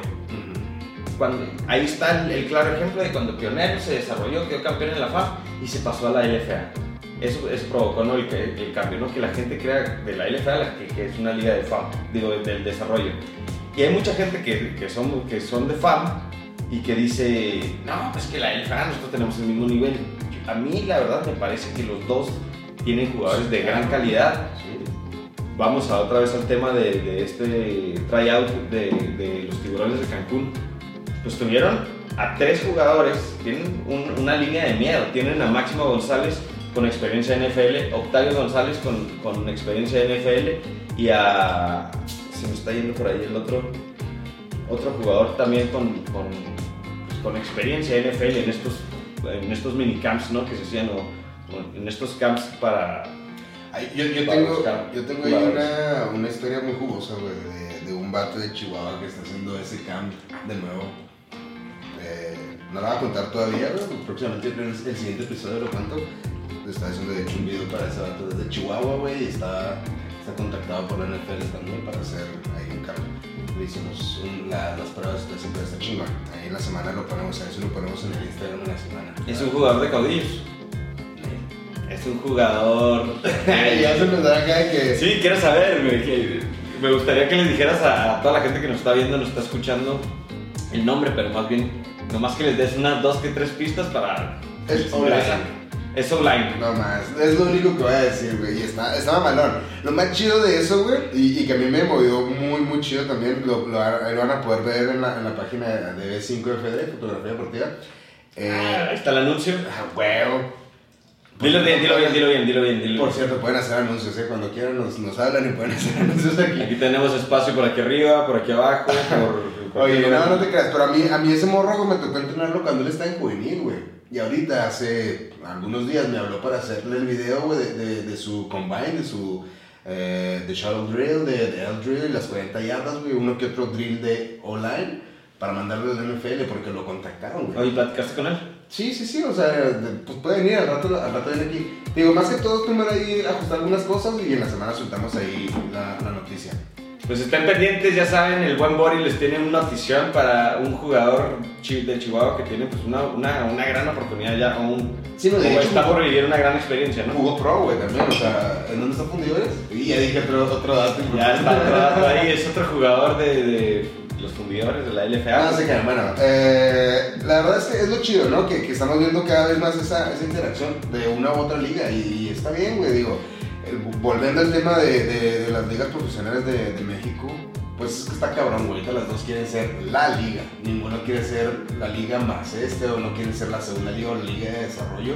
Cuando, ahí está el, el claro ejemplo de cuando Pionero se desarrolló, quedó campeón en la FAM y se pasó a la LFA. Eso, eso provocó ¿no? el, el cambio, ¿no? que la gente crea de la LFA la que, que es una liga de FAM, digo, de- del desarrollo. Y hay mucha gente que, que, son, que son de FAM y que dice, no, pues que la LFA nosotros tenemos el mismo nivel. A mí la verdad me parece que los dos tienen jugadores de gran calidad. Vamos a otra vez al tema de, este tryout de, los tiburones de Cancún. Pues tuvieron a tres jugadores, tienen un- una línea de miedo. Tienen a Máximo González con experiencia en NFL, Octavio González con, con experiencia en NFL y a. Se me está yendo por ahí el otro. Otro jugador también con, con, pues, experiencia en NFL en estos, en estos minicamps ¿no? que se hacían o en estos camps para, Ay, yo, yo tengo, yo tengo ahí una, una historia muy jugosa, güey, de, de un vato de Chihuahua que está haciendo ese camp de nuevo. Eh, no la voy a contar todavía, güey, próximamente en el, siguiente episodio lo cuento. Está haciendo de hecho un video para ese vato desde Chihuahua, güey, y está, está contactado por la NFL también para hacer ahí un camp. Le hicimos un- la- las pruebas, entonces siempre está chingón. Ahí en la semana lo ponemos, a si lo ponemos en el Instagram en la semana. Es un jugador de caudillos. Es un jugador. ya se da acá de que... Sí, quiero saber, güey. que me gustaría que les dijeras a, a toda la gente que nos está viendo, nos está escuchando, el nombre, pero más bien, nomás que les des unas dos que tres pistas para. Es online. Es online. No más, es lo único que voy a decir, güey. Y está, está mamalón. Lo más chido de eso, güey, y, y que a mí me movió muy, muy chido también, lo, lo, ahí lo van a poder ver en la, en la página de B5FD, Fotografía Deportiva. Ah, Ahí Eh, está el anuncio. ah, huevo. Dilo bien, dilo bien, dilo bien, dilo bien. Dilo Por bien. cierto, pueden hacer anuncios, ¿eh? Cuando quieran nos, nos hablan y pueden hacer anuncios aquí. Aquí tenemos espacio por aquí arriba, por aquí abajo, por. Oye, no, no te creas, pero a mí, a mí ese morro me tocó entrenarlo cuando él estaba en juvenil, güey. Y ahorita, hace algunos días, me habló para hacerle el video, güey, de, de, de su combine, de su eh, de shuttle drill, de, de L drill, las 40 yardas, güey, uno que otro drill de online, para mandarlo al NFL porque lo contactaron, güey. Oye, ¿platicaste con él? Sí, sí, sí, o sea, de- pues puede venir al rato, al rato viene aquí. Digo, más que todo, primero ahí ajustar algunas cosas y en la semana soltamos ahí la, la noticia. Pues estén pendientes, ya saben, el buen Bori les tiene una notición para un jugador de Chihuahua que tiene pues una, una, una gran oportunidad ya, o un, Sí, no, de o hecho, está por vivir una gran experiencia, ¿no? Jugó pro, güey, también, o sea, ¿en dónde está fundidores? Y ya dije otro, otro dato. Ya está otro dato ahí, es otro jugador de, de los fundidores de la LFA. Ah, se quedan. Bueno, eh, la verdad es que es lo chido, ¿no? Que, estamos viendo cada vez más esa, esa interacción de una u otra liga y, está bien, güey, digo. el- volviendo al tema de, de- las ligas profesionales de, México, pues es que está cabrón, güey. Ahorita las dos quieren ser la liga. Ninguno quiere ser la liga más este o no quieren ser la segunda liga o la liga de desarrollo.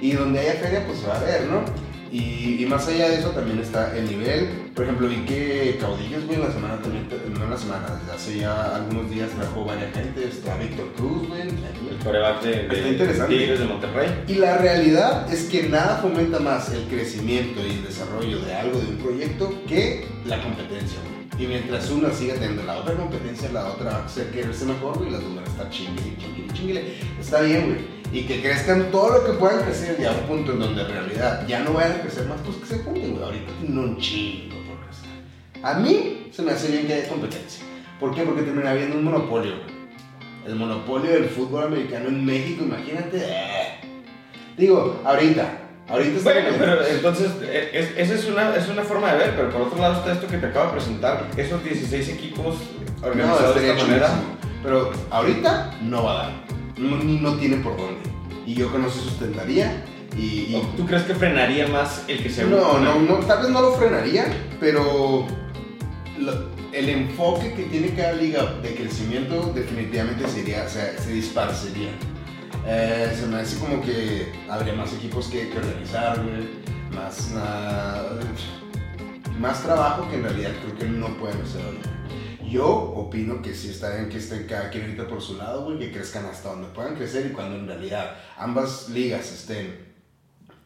Y donde haya feria, pues se va a ver, ¿no? Y, y más allá de eso también está el nivel. Por ejemplo, vi que Caudillos, güey, la semana también, no la semana, desde hace ya algunos días trajo varias gente. Está Víctor Cruz, güey. El coreback de, de Está interesante. Tigres de Monterrey. Y la realidad es que nada fomenta más el crecimiento y el desarrollo de algo, de un proyecto, que la competencia, güey. Y mientras una siga teniendo la otra competencia, la otra va a ser quererse mejor, güey, las dos van a estar chingue, chingue, chingue. Está bien, güey. Y que crezcan todo lo que puedan crecer ya a un punto en donde en realidad ya no vayan a crecer más, pues que se junten, güey. Ahorita tienen un chingo por crecer. A mí se me hace bien que haya competencia. ¿Por qué? Porque termina habiendo un monopolio, güey. El monopolio del fútbol americano en México, imagínate. eh. Digo, ahorita. Ahorita está Bueno, pero entonces, e- es- esa es una, es una forma de ver, pero por otro lado está esto que te acabo de presentar, esos 16 equipos No, organizados de estaría esta manera. Pero ahorita no va a dar. No, ni- no tiene por dónde. Y yo que no se sustentaría. Y, y- ¿Tú crees que frenaría más el que se no, no, no, tal vez no lo frenaría, pero lo- el enfoque que tiene cada liga de crecimiento definitivamente sería, o sea, se disparcería. Eh, se me hace como que habría más equipos que, que organizar, más, na- más trabajo que en realidad creo que no pueden hacer ahorita. Yo opino que sí está bien que estén cada quien ahorita por su lado, güey, que crezcan hasta donde puedan crecer y cuando en realidad ambas ligas estén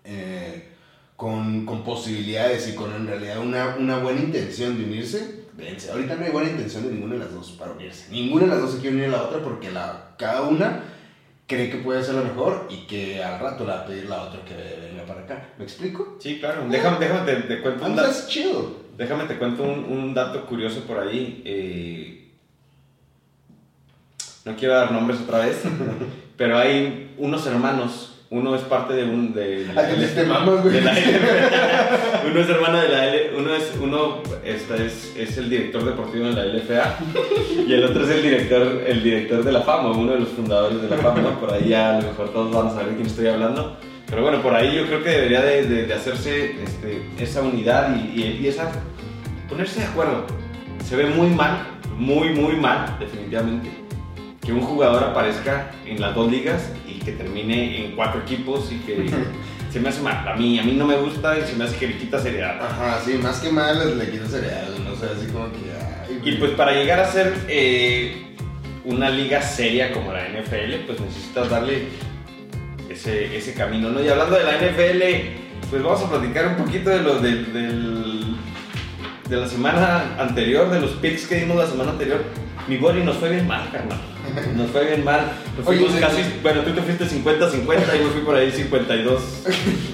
eh, con, con posibilidades y con en realidad una, una buena intención de unirse, dense. Ahorita no hay buena intención de ninguna de las dos para unirse. Ninguna de las dos se quiere unir a la otra porque la, cada una cree que puede ser la mejor y que al rato la va a pedir la otra que venga para acá. ¿Me explico? Sí, claro. Déjame, déjame te, te cuento un dato. Chido. Déjame te cuento un, un dato curioso por ahí. eh, no quiero dar nombres otra vez, pero hay unos hermanos. Uno es parte de un. De, ¿A qué te mamas, güey? de la uno es hermano de la L. Uno es. Uno esta es, es el director deportivo de la LFA. Y el otro es el director, el director de la fama, uno de los fundadores de la fama. ¿no? Por ahí ya a lo mejor todos van a saber de quién estoy hablando. Pero bueno, por ahí yo creo que debería de, de- de hacerse este, esa unidad y, y- y esa ponerse de acuerdo. Se ve muy mal, muy, muy mal, definitivamente, que un jugador aparezca en las dos ligas y que termine en cuatro equipos y que se me hace mal. A mí, a mí no me gusta y se me hace que le quita seriedad. Ajá, sí, más que mal le quito cereal, no sé, así como que. ay, Y pues para llegar a ser eh, una liga seria como la NFL, pues necesitas darle ese, ese camino, ¿no? Y hablando de la NFL, pues vamos a platicar un poquito de lo del, de la semana anterior, de los picks que dimos la semana anterior. Mi body nos fue bien mal, carnal. Nos fue bien mal. Nos fuimos casi, bueno, tú te fuiste 50-50 y yo fui por ahí 52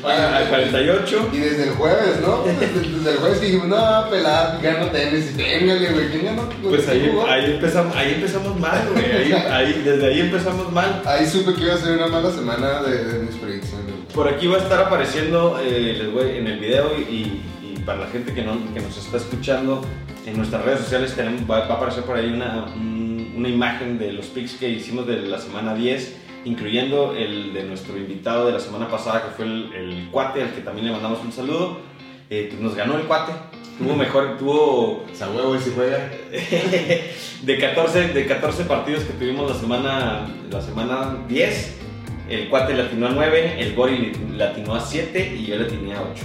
a, a 48. Y desde el jueves, ¿no? Desde, desde el jueves dijimos, no, pelada, gano tenis, y téngale, güey, ¿quién ganó? Pues ¿Quién ahí, ahí, empezamos, ahí empezamos mal, güey. Ahí, ahí- desde ahí empezamos mal. Ahí supe que iba a ser una mala semana de, de mis predicciones. Por aquí va a estar apareciendo eh, les voy- en el video y, para la gente que, no- que nos está escuchando en nuestras redes sociales tenemos, va, va a aparecer por ahí una, un- una imagen de los picks que hicimos de la semana 10, incluyendo el de nuestro invitado de la semana pasada que fue el, el cuate, al que también le mandamos un saludo. Eh, pues nos ganó el cuate, tuvo mejor, tuvo O sea, huevo, y si juega. de 14, de 14 partidos que tuvimos la semana, la semana 10, el cuate le atinó a 9, el Gori le atinó a 7 y yo le atiné a 8.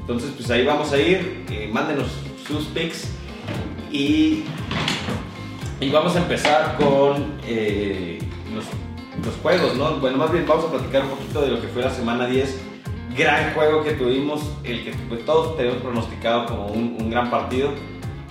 Entonces, pues ahí vamos a ir, eh, mándenos sus picks y, y vamos a empezar con eh, los, juegos, ¿no? Bueno, más bien vamos a platicar un poquito de lo que fue la semana 10. Gran juego que tuvimos, el que pues, todos tenemos pronosticado como un gran partido.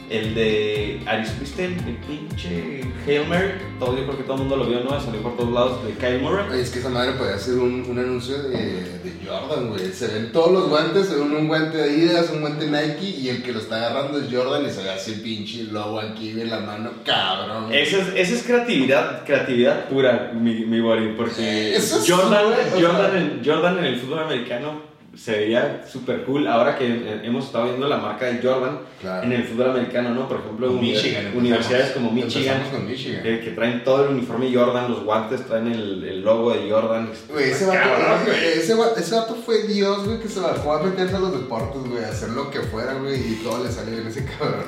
El de Aris, ¿viste el, pinche Hail Mary? Todo, yo creo que todo el mundo lo vio, ¿no? Salió por todos lados de Kyle Murray. Es que esa madre podría ser un, un anuncio de, de Jordan, güey. Se ven todos los guantes, se ven un guante de Adidas, un guante Nike, y el que lo está agarrando es Jordan y se ve así el pinche logo aquí en la mano, cabrón. Esa es, esa es creatividad, creatividad pura, mi, mi body, porque Jordan, Jordan, en, Jordan en el fútbol americano se veía súper cool. Ahora que eh, hemos estado viendo la marca de Jordan Claro. en el fútbol americano, ¿no? Por ejemplo, Michigan, universidades como Michigan, Michigan. que, que traen todo el uniforme Jordan, los guantes traen el, el logo de Jordan. Güey, ese vato, cabrón, güey. ese, va- ese vato fue Dios, güey, que se bajó a meterse a los deportes, güey, a hacer lo que fuera, güey, y todo le salió bien ese cabrón.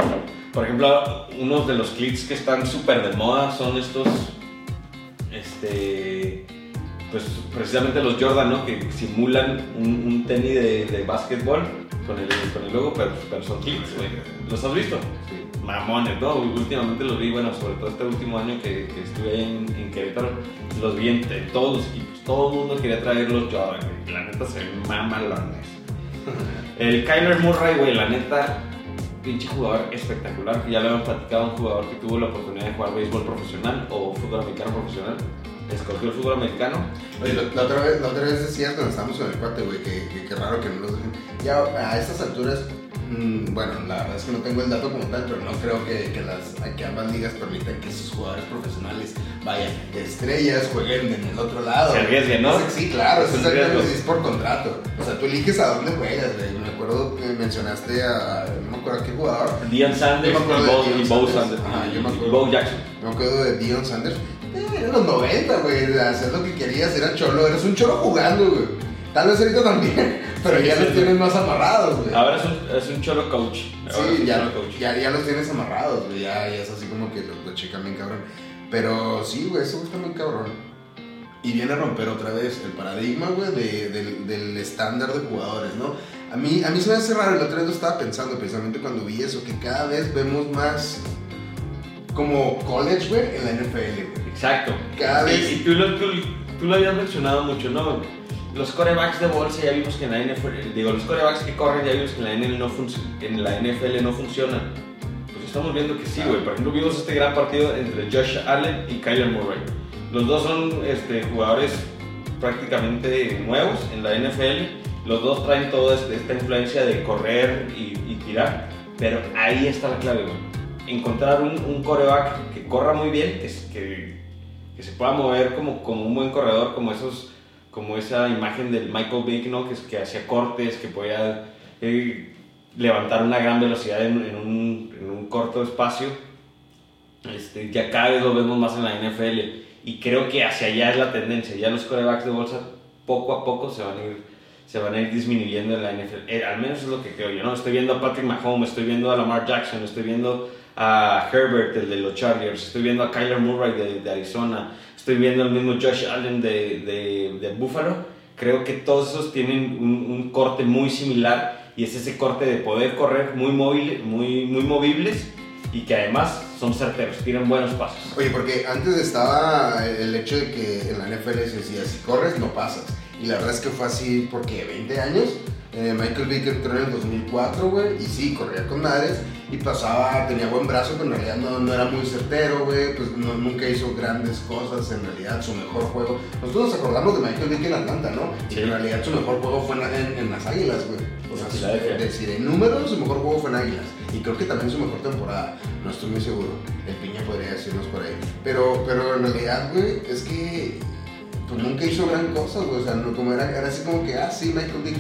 Por ejemplo, unos de los clips que están súper de moda son estos, este, pues precisamente los Jordan, ¿no? Que simulan un, un tenis de, de básquetbol con el, con el logo, pero, pero son clips, güey. ¿Los has visto? Mamones, ¿no? Últimamente los vi, bueno, sobre todo este último año que, que estuve en, en Querétaro, los vi en, en todos los equipos. Todo el mundo quería traer los Jordan, güey. La neta se ven mamalones. El Kyler Murray, güey, la neta, pinche jugador espectacular, que ya lo hemos platicado, un jugador que tuvo la oportunidad de jugar béisbol profesional o fútbol americano profesional. Escogió el fútbol americano. Oye, la, la otra vez, la otra vez decías cuando estábamos con el cuate, güey, que, que, que raro que no los dejen. Ya a estas alturas, mm, bueno, la verdad es que no tengo el dato como tal, pero no creo que, que, las, que ambas ligas permitan que sus jugadores profesionales vayan de estrellas, jueguen en el otro lado. Se arriesguen, ¿no? Sí, claro, Es es, es por contrato. O sea, tú eliges a dónde juegas, güey. Me acuerdo que mencionaste a, no me acuerdo a qué jugador, Dion Sanders Yo me acuerdo y de Bo, y Sanders. Sanders. Ajá, yo me y acuerdo. Bo Jackson. Me acuerdo de Dion Sanders. Eran los 90, güey. Hacer lo que querías, era cholo. Eres un cholo jugando, güey. Tal vez ahorita también, pero Sí, ya sí, los sí. tienes más amarrados, güey. Ahora es un, es un cholo coach. Ahora Sí, ya, coach. ya, ya los tienes amarrados, güey. Ya, ya es así como que lo, lo checan bien cabrón. Pero sí, güey, eso está bien cabrón. Y viene a romper otra vez el paradigma, güey, de- del, del estándar de jugadores, ¿no? A mí, a mí se me hace raro, el otro día lo estaba pensando precisamente cuando vi eso, que cada vez vemos más como college, güey, en la NFL, güey. Exacto. Cada Y- vez- Y, tú, lo, tú, tú lo habías mencionado mucho, ¿no? Los corebacks de bolsa ya vimos que en la NFL, digo, los corebacks que corren ya vimos que en la, NFL no func- en la NFL no funcionan. Pues estamos viendo que sí, güey. Por ejemplo, vimos este gran partido entre Josh Allen y Kyler Murray. Los dos son este, jugadores prácticamente nuevos en la NFL. Los dos traen toda este- esta influencia de correr y, y tirar. Pero ahí está la clave, güey. Encontrar un, un coreback que corra muy bien, que, que, que se pueda mover como, como un buen corredor, como esos como esa imagen del Michael Vick, ¿no? Que, que hacía cortes, que podía eh, levantar una gran velocidad en, en un, en un corto espacio. Este, ya cada vez lo vemos más en la NFL y creo que hacia allá es la tendencia. Ya los corebacks de bolsa poco a poco se van a ir, se van a ir disminuyendo en la NFL. Eh, al menos es lo que creo yo, ¿no? Estoy viendo a Patrick Mahomes, estoy viendo a Lamar Jackson, estoy viendo a Herbert, el de los Chargers, estoy viendo a Kyler Murray de, de Arizona, estoy viendo al mismo Josh Allen de, de, de Buffalo. Creo que todos esos tienen un, un corte muy similar y es ese corte de poder correr muy, móvil, muy, muy movibles y que además son certeros, tienen buenos pasos. Oye, porque antes estaba el hecho de que en la NFL se decía, si corres no pasas. Y la verdad es que fue así porque 20 años. Eh, Michael Vick entró en el 2004, güey, y sí, corría con madres y pasaba, tenía buen brazo, pero en realidad no, no era muy certero, güey, pues no- nunca hizo grandes cosas, en realidad su mejor juego. Nosotros nos acordamos de Michael Vick en Atlanta, ¿no? Y Sí. en realidad su mejor juego fue en, en- en las Águilas, güey. O sea, su- decir, en números su mejor juego fue en Águilas. Y creo que también su mejor temporada. No estoy muy seguro. El Piña podría decirnos por ahí. Pero, pero en realidad, güey, es que pues nunca hizo gran cosa, güey. O sea, no, como era, era así como que, ah, sí, Michael Vick.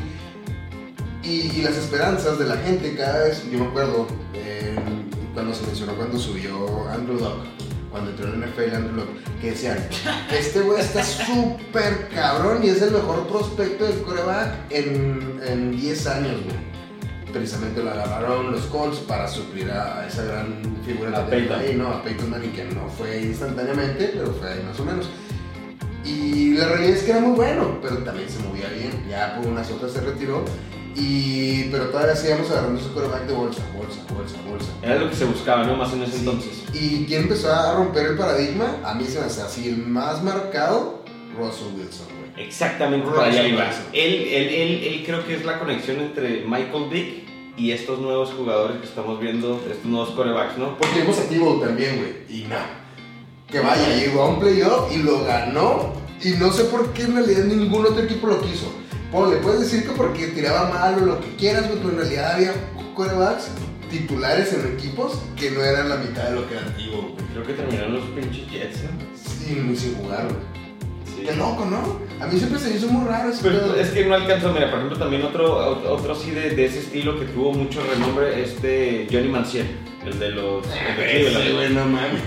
Y, y las esperanzas de la gente cada vez, yo me acuerdo eh, cuando se mencionó cuando subió Andrew Luck, cuando entró en la NFL Andrew Luck, que decían, este güey está súper cabrón y es el mejor prospecto del coreback en, en 10 años, güey. Precisamente lo agarraron los Colts para suplir a, a esa gran figura A ahí, ¿no? A Peyton Manning, que no fue instantáneamente, pero fue ahí más o menos. Y la realidad es que era muy bueno, pero también se movía bien. Ya por unas otras se retiró. Y, pero todavía seguíamos agarrando ese coreback de bolsa, bolsa, bolsa, bolsa. Era lo que se buscaba, ¿no? Más en ese Sí. entonces. ¿Y quién empezó a romper el paradigma? A mí se me hace así el más marcado, Russell Wilson, güey. Exactamente Russell allá iba. Él, él, él, él creo que es la conexión entre Michael Vick y estos nuevos jugadores que estamos viendo, estos nuevos corebacks, ¿no? Porque vimos a también, güey. Y no. Que vaya, llegó a un playoff y lo ganó. Y no sé por qué en realidad ningún otro equipo lo quiso. Pues le puedes decir que porque tiraba mal o lo que quieras, güey, pero en realidad había corebacks titulares en equipos que no eran la mitad de lo que eran güey. Creo que terminaron los pinches Jets, ¿no? Sin, sin jugar, güey. Sí. Qué loco, ¿no? A mí siempre se me hizo muy raro ese Pero pedo. es que no alcanzó, mira, por ejemplo, también otro, otro así de, de ese estilo que tuvo mucho renombre, este Johnny Manziel, el de los... Cleveland. Sí, güey, no mames.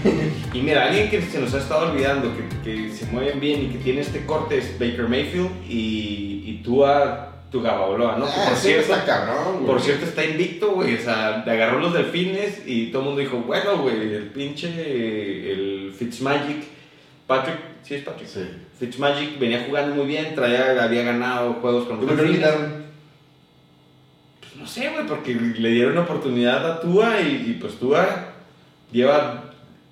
Y mira, alguien que se nos ha estado olvidando, que, que se mueven bien y que tiene este corte es Baker Mayfield y, y Tua Tagovailoa, ¿no? Que Ah, por cierto, está cabrón, güey. por cierto está invicto, güey, o sea, le agarró los delfines y todo el mundo dijo, bueno, güey, el pinche, el Fitzmagic, Patrick, ¿sí es Patrick? Sí. Fitzmagic venía jugando muy bien, traía, había ganado juegos con ¿Por qué lo delfines. No sé, güey, porque le dieron oportunidad a Tua y, y, pues Tua lleva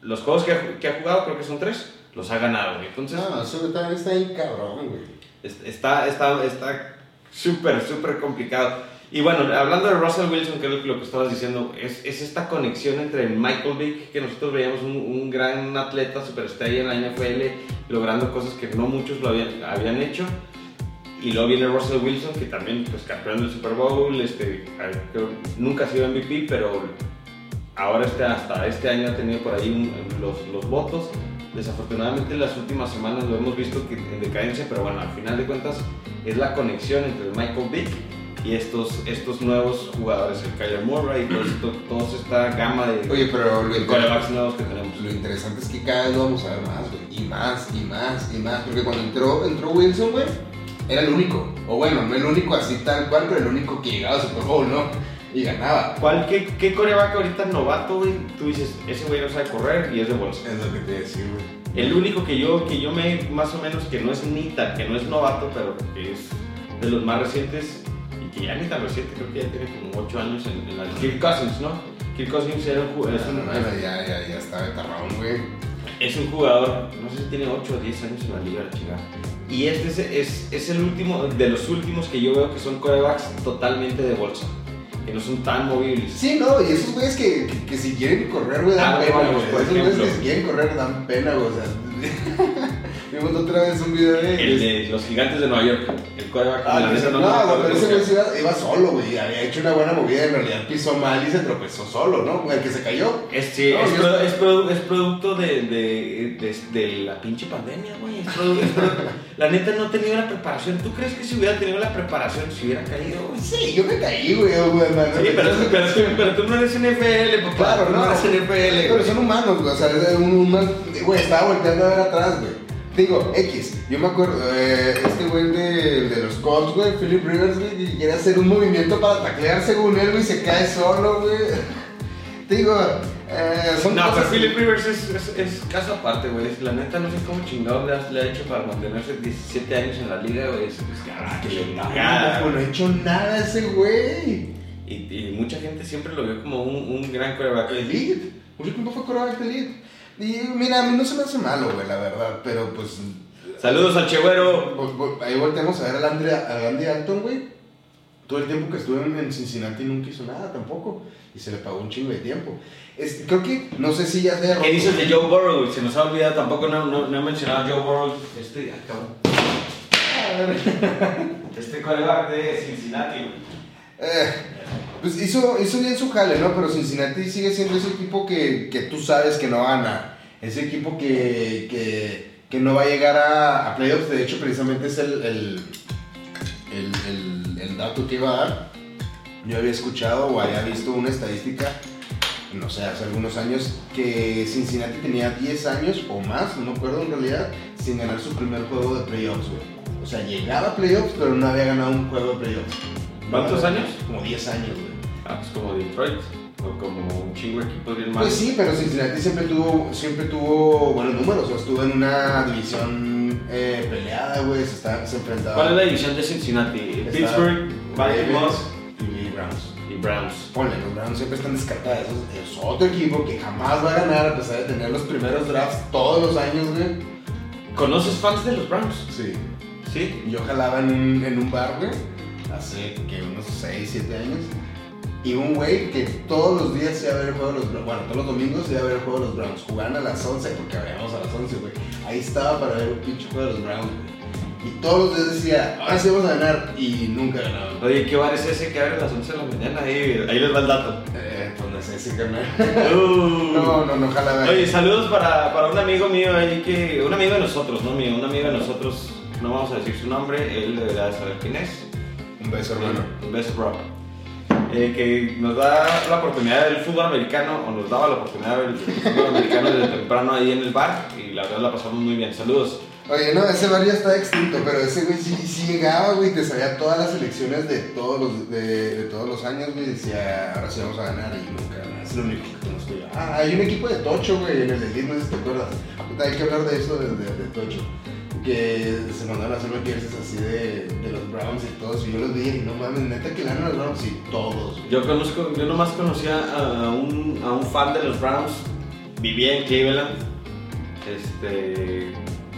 los juegos que ha, que ha jugado, creo que son tres, los ha ganado, güey. Entonces, No, eso también está bien cabrón, güey. es- está está está súper, súper complicado. Y bueno, hablando de Russell Wilson, que es lo que estabas diciendo, es, es esta conexión entre Michael Vick, que nosotros veíamos un, un gran atleta, superestrella en la NFL, logrando cosas que no muchos lo habían, habían hecho. Y luego viene Russell Wilson, que también, pues, campeón del Super Bowl, este, creo- nunca ha sido MVP, pero ahora este, hasta este año ha tenido por ahí un- los, los votos. Desafortunadamente en las últimas semanas lo hemos visto que en decadencia, pero bueno, al final de cuentas es la conexión entre el Michael Vick y estos, estos nuevos jugadores, el Kyler Murray y todo esto, toda esta gama de, Oye, pero lo, de nuevos que tenemos. lo interesante es que cada vez lo vamos a ver más, güey. Y más, y más, y más. Porque cuando entró, entró Wilson, güey, era el único. O bueno, no el único así tal cual, pero el único que llegaba a Super Bowl, ¿no? Y ganaba. ¿Cuál, qué, ¿Qué coreback ahorita novato, güey? Tú dices, ese güey no sabe correr y es de bolsa. Es lo que te iba a decir, güey. El único que yo, que yo me, más o menos, que no es ni tan, que no es novato, pero que es de los más recientes, y que ya ni tan reciente, creo que ya tiene como 8 años en, en la Kirk Cousins, ¿no? Kirk Cousins era un, ju- es un, Bueno, ya, ya, ya está de tarrón, güey. es un jugador, no sé si tiene 8 o 10 años en la liga, la chingada. Y este es, es, es el último, de los últimos que yo veo que son corebacks totalmente de bolsa, que no son tan movibles. Sí, no, y esos güeyes que, que, que si quieren correr, güey, dan Ah, pena, güey. Esos güeyes que si quieren correr dan pena, güey. O sea, vimos otra vez un video de. El de los gigantes de Nueva York, el coreback. Ah, la no, neta no, güey, pero ese güey iba, solo, güey. Había hecho una buena movida, en realidad pisó mal y se tropezó solo, ¿no? El que se cayó. Es, sí, No, es, pro- es produ- es producto de, de, de, de la pinche pandemia, güey. La neta no ha tenido la preparación. ¿Tú crees que si hubiera tenido la preparación se hubiera caído, güey? Sí, yo me caí, güey, güey. man. Sí, pero, pero, tú- pero tú no eres NFL, papá. Claro, Tú no. eres NFL, Pero güey. son humanos, güey. O sea, un, un man- güey, estaba volteando a ver atrás, güey. Digo, X, yo me acuerdo, eh, este güey de, de los Colts, güey, Philip Rivers, güey, que quiere hacer un movimiento para taclear según él, güey, y se cae solo, güey. Digo, eh, son No, pero Philip Rivers es, es, es caso aparte, güey. La neta no sé cómo chingado le ha, le ha hecho para mantenerse 17 años en la liga, güey. Es, Ah, que chingada, no, ha hecho nada ese güey. Y, y mucha gente siempre lo vio como un, un gran coreback. Elite. Mucho tiempo fue de elite. Y mira, a mí no se me hace malo, güey, la verdad, pero pues. Saludos al Chegüero. vol- vol- Ahí volteamos a ver al Andy, al Andy Alton, güey. Todo el tiempo que estuvo en, Cincinnati nunca hizo nada tampoco. Y se le pagó un chingo de tiempo. Es- creo que, no sé si ya se ¿Qué dices de Joe Burrow? güey? Se nos ha olvidado tampoco, no, no, no he mencionado a Joe Burrow. Este, cabrón. Este coreback de Cincinnati, güey. Eh, pues hizo, hizo bien su jale, ¿no? Pero Cincinnati sigue siendo ese equipo que, que tú sabes que no gana. Ese equipo que, que, que no va a llegar a, a playoffs. De hecho, precisamente es el, el, el, el- el dato que iba a dar. Yo había escuchado o había visto una estadística, no sé, hace algunos años, que Cincinnati tenía 10 años o más, no me acuerdo en realidad, sin ganar su primer juego de playoffs, güey. O sea, llegaba a playoffs, pero no había ganado un juego de playoffs. ¿Cuántos años? Como 10 años, güey. Ah, pues como Detroit. O como un chingo de equipos bien malos. Pues sí, pero Cincinnati siempre tuvo, siempre tuvo buenos números. O sea, estuvo en una división eh, peleada, güey. Se, está- se enfrentaba. ¿Cuál es la división de Cincinnati? Está Pittsburgh, Baltimore y Browns. y Browns. Ponle, los Browns siempre están descartados. Es, es otro equipo que jamás va a ganar a pesar de tener los primeros drafts todos los años, güey. ¿Conoces fans de los Browns? Sí. Sí. Yo jalaba en un, en un bar, güey, hace que unos 6, 7 años. Y un güey que todos los días iba a ver el juego de los Browns, bueno, todos los domingos iba a ver el juego de los Browns. Jugaban a las 11, porque habíamos a las 11, güey. Ahí estaba para ver el pinche juego de los Browns, güey. Y todos los días decía, ahora sí vamos a ganar. Y nunca ganaban. Oye, ¿qué bar es ese que abre a las 11 de la mañana? Ahí, ahí les va el dato. Eh, pues no sé si carnal. Uh. No, no, no jalaba. Oye, saludos para, para un amigo mío ahí que. Un amigo de nosotros, no mío, un amigo de nosotros, no vamos a decir su nombre, él deberá de saber quién es. Un beso, hermano. Un beso, bro. Eh, que nos da la oportunidad del fútbol americano, o nos daba la oportunidad del fútbol americano desde temprano ahí en el bar, y la verdad la pasamos muy bien. Saludos. Oye, no, ese bar ya está extinto, pero ese güey sí, sí llegaba, güey, te sabía todas las elecciones de todos los, de, de todos los años, güey, decía, ahora sí vamos a ganar y nunca es lo único que conozco yo. Ah, hay un equipo de Tocho, güey, en el Elite, no sé si te acuerdas. Hay que hablar de eso, de, de, de Tocho. Que se mandaron a hacer los jerseys así de, de los Browns y todos, y yo los vi y no mames, neta que ganan los Browns y todos, güey. Yo conozco, yo nomás conocía a un, a un fan de los Browns, vivía en Cleveland, este,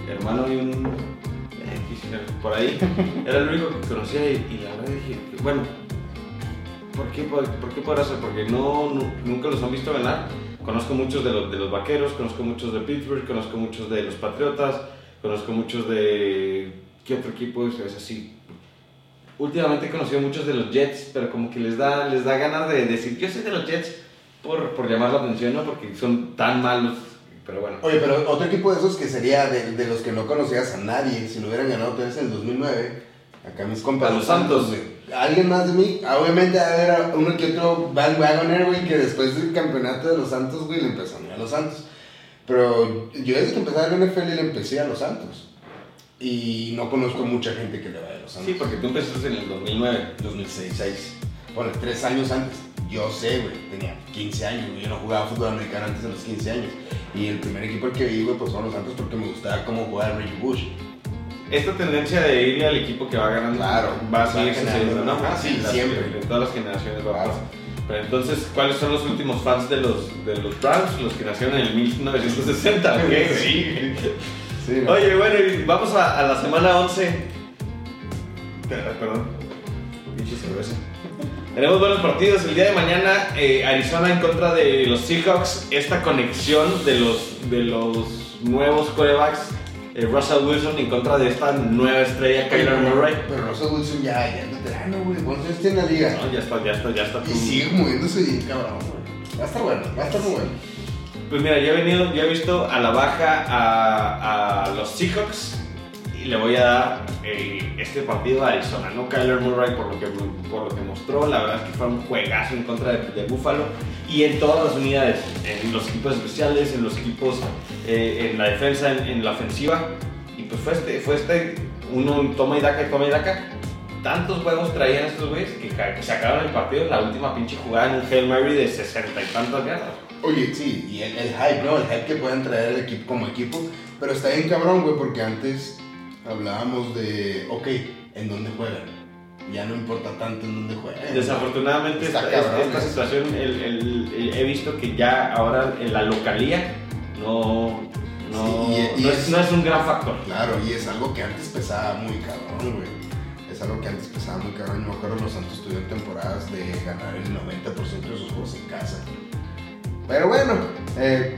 hermano de un, por ahí, era el único que conocía y, y la verdad dije, bueno, ¿Por qué, por, por qué podrá ser? Porque no, nu- nunca los han visto ganar. Conozco muchos de los, de los vaqueros, conozco muchos de Pittsburgh, conozco muchos de los Patriotas, conozco muchos de. ¿Qué otro equipo es, así? Últimamente he conocido muchos de los Jets, pero como que les da, les da ganas de decir, yo soy de los Jets por, por llamar la atención, ¿no? Porque son tan malos. Pero bueno. Oye, pero otro equipo de esos que sería de, de los que no conocías a nadie, si lo hubieran ganado ustedes en el 2009, acá mis compas. A los Santos. güey. ¿Alguien más de mí? Ah, Obviamente, a ver, uno que otro bandwagoner, güey, que después del campeonato de los Santos, güey, le empezó a a los Santos. Pero yo desde que empecé a ver NFL le empecé a los Santos. Y no conozco mucha gente que le vaya a los Santos. Sí, porque tú empezaste en el 2009. 2006. Bueno, tres años antes. Yo sé, güey, tenía 15 años, güey. Yo no jugaba fútbol americano antes de los 15 años. Y el primer equipo al que vi, güey, pues fueron los Santos porque me gustaba cómo jugaba Reggie Bush. Esta tendencia de irle al equipo que va ganando Claro, va a seguir sucediendo, ¿no? Ajá, sí, siempre. En todas las generaciones va a pasar. Entonces, ¿cuáles son los últimos fans de los, de los Browns? Los que nacieron en el 1960, ¿ok? Sí. Sí. Oye, bueno, y vamos a, a la semana 11. Te- Perdón. Pinche cerveza. Tenemos buenos partidos. El día de mañana, eh, Arizona en contra de los Seahawks. Esta conexión de los, de los nuevos corebacks. Eh, Russell Wilson en contra de esta nueva estrella, Kyler Murray. Pero Russell Wilson ya, ya es veterano, güey. ¿Cuántos años tiene en la liga? No, ya está, ya está, ya está. Y sigue moviéndose bien, cabrón, güey. Va a estar bueno, va a estar muy bueno. Pues mira, yo he venido, yo he visto a la baja a, a los Seahawks y le voy a dar eh, este partido a Arizona, ¿no? Kyler Murray por lo que, por lo que mostró, la verdad es que fue un juegazo en contra de, de Buffalo y en todas las unidades, en los equipos especiales, en los equipos, eh, en la defensa, en, en la ofensiva y pues fue este, fue este, uno toma y daca toma y daca. Tantos juegos traían estos güeyes que, que sacaron el partido en la última pinche jugada en un Hail Mary de 60 y tantas yardas. Oye, sí, y el, el hype, ¿no? El hype que pueden traer el equipo como equipo. Pero está bien cabrón, güey, porque antes hablábamos de, ok, ¿en dónde juegan? Ya no importa tanto en dónde juegan. Desafortunadamente esta, esta situación el- el- el- he visto que ya ahora en la localía no, no, Sí, y- y no es- es, no es un gran factor. Claro, y es algo que antes pesaba muy cabrón, güey. Es algo que antes pesaba muy cabrón. Yo me acuerdo los Santos tuvieron temporadas de ganar el 90% de sus juegos en casa. Pero bueno, eh,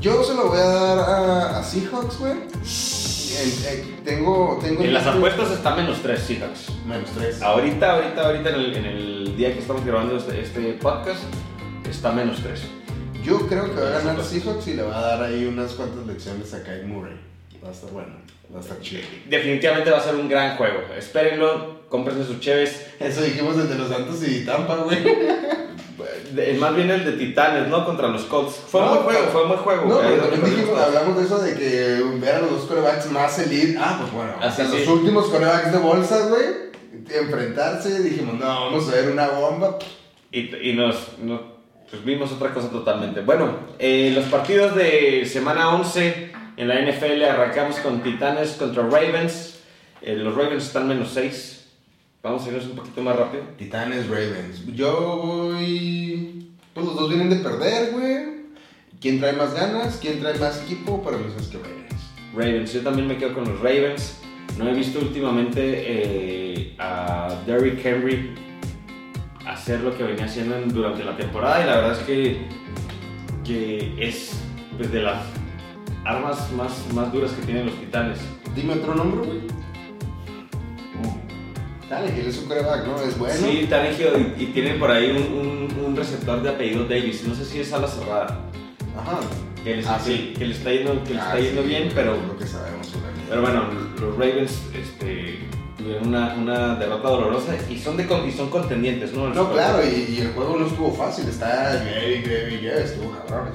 yo se lo voy a dar a, a Seahawks, güey. Tengo, tengo. En las apuestas está menos 3 Seahawks. Menos 3. Ahorita, ahorita, ahorita en el, en el día que estamos grabando este, este podcast está menos 3. Yo creo que va a ganar. Seahawks y le va a dar ahí unas cuantas lecciones a Kyle Murray. Va a estar bueno, va a estar chido. Definitivamente va a ser un gran juego. Espérenlo, cómprense sus cheves. Eso dijimos desde los Santos y Tampa, güey. De- Más bien el de Titanes, ¿no? Contra los Colts. Fue un buen juego, fue un buen juego. No, pero también dijimos, hablamos de eso de que ver a los dos corebacks más elite. Ah, pues bueno, hasta sí. los últimos corebacks de bolsas, güey, enfrentarse, dijimos, no, vamos a ver una bomba. Y, y nos, nos- pues vimos otra cosa totalmente. Bueno, eh, los partidos de semana 11 en la NFL arrancamos con Titanes contra Ravens. Eh, los Ravens están menos 6. Vamos a irnos un poquito más rápido. Titanes Ravens. Yo voy. Pues los dos vienen de perder, güey. ¿Quién trae más ganas? ¿Quién trae más equipo? Para es que Ravens. Ravens, yo también me quedo con los Ravens. No he visto últimamente eh, a Derrick Henry hacer lo que venía haciendo en- durante la temporada y la verdad es que, que es pues, de las armas más, más duras que tienen los Titanes. Dime otro nombre, güey. Él es un coreback, ¿no? Es bueno. Sí, Tannehill y, y tiene por ahí un, un- un receptor de apellido Davis. No sé si es ala cerrada. Ajá. Que, les- Ah, sí. que le está yendo, que Ah, está yendo sí, bien, pero, Lo que sabemos pero bueno, los Ravens este, tuvieron una, una derrota dolorosa y son, de, y son contendientes, ¿no? No, claro, y, y el juego no estuvo fácil. Está very, very, yeah, estuvo cabrón.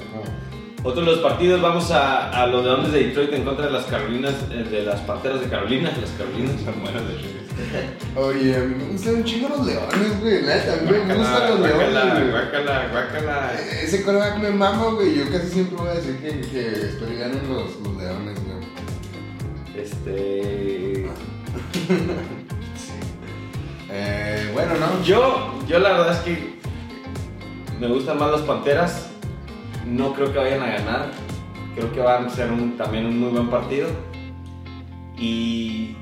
Otro de los partidos, vamos a, a los Leones de Detroit en contra de las Carolinas, eh, de las Panteras de Carolina. Las Carolinas están buenas de hecho. Oye, a mí me gustan un chingo los leones, güey. Neta, a mí me gustan Guácala, los leones, guácala, güey. guácala, guácala. Ese coreback me mama, güey. Yo casi siempre voy a decir que, que espero que ganen los, los leones, güey. Este. Eh, bueno, no. Yo, yo la verdad es que me gustan más las Panteras. No creo que vayan a ganar. Creo que van a ser un- también un muy buen partido. Y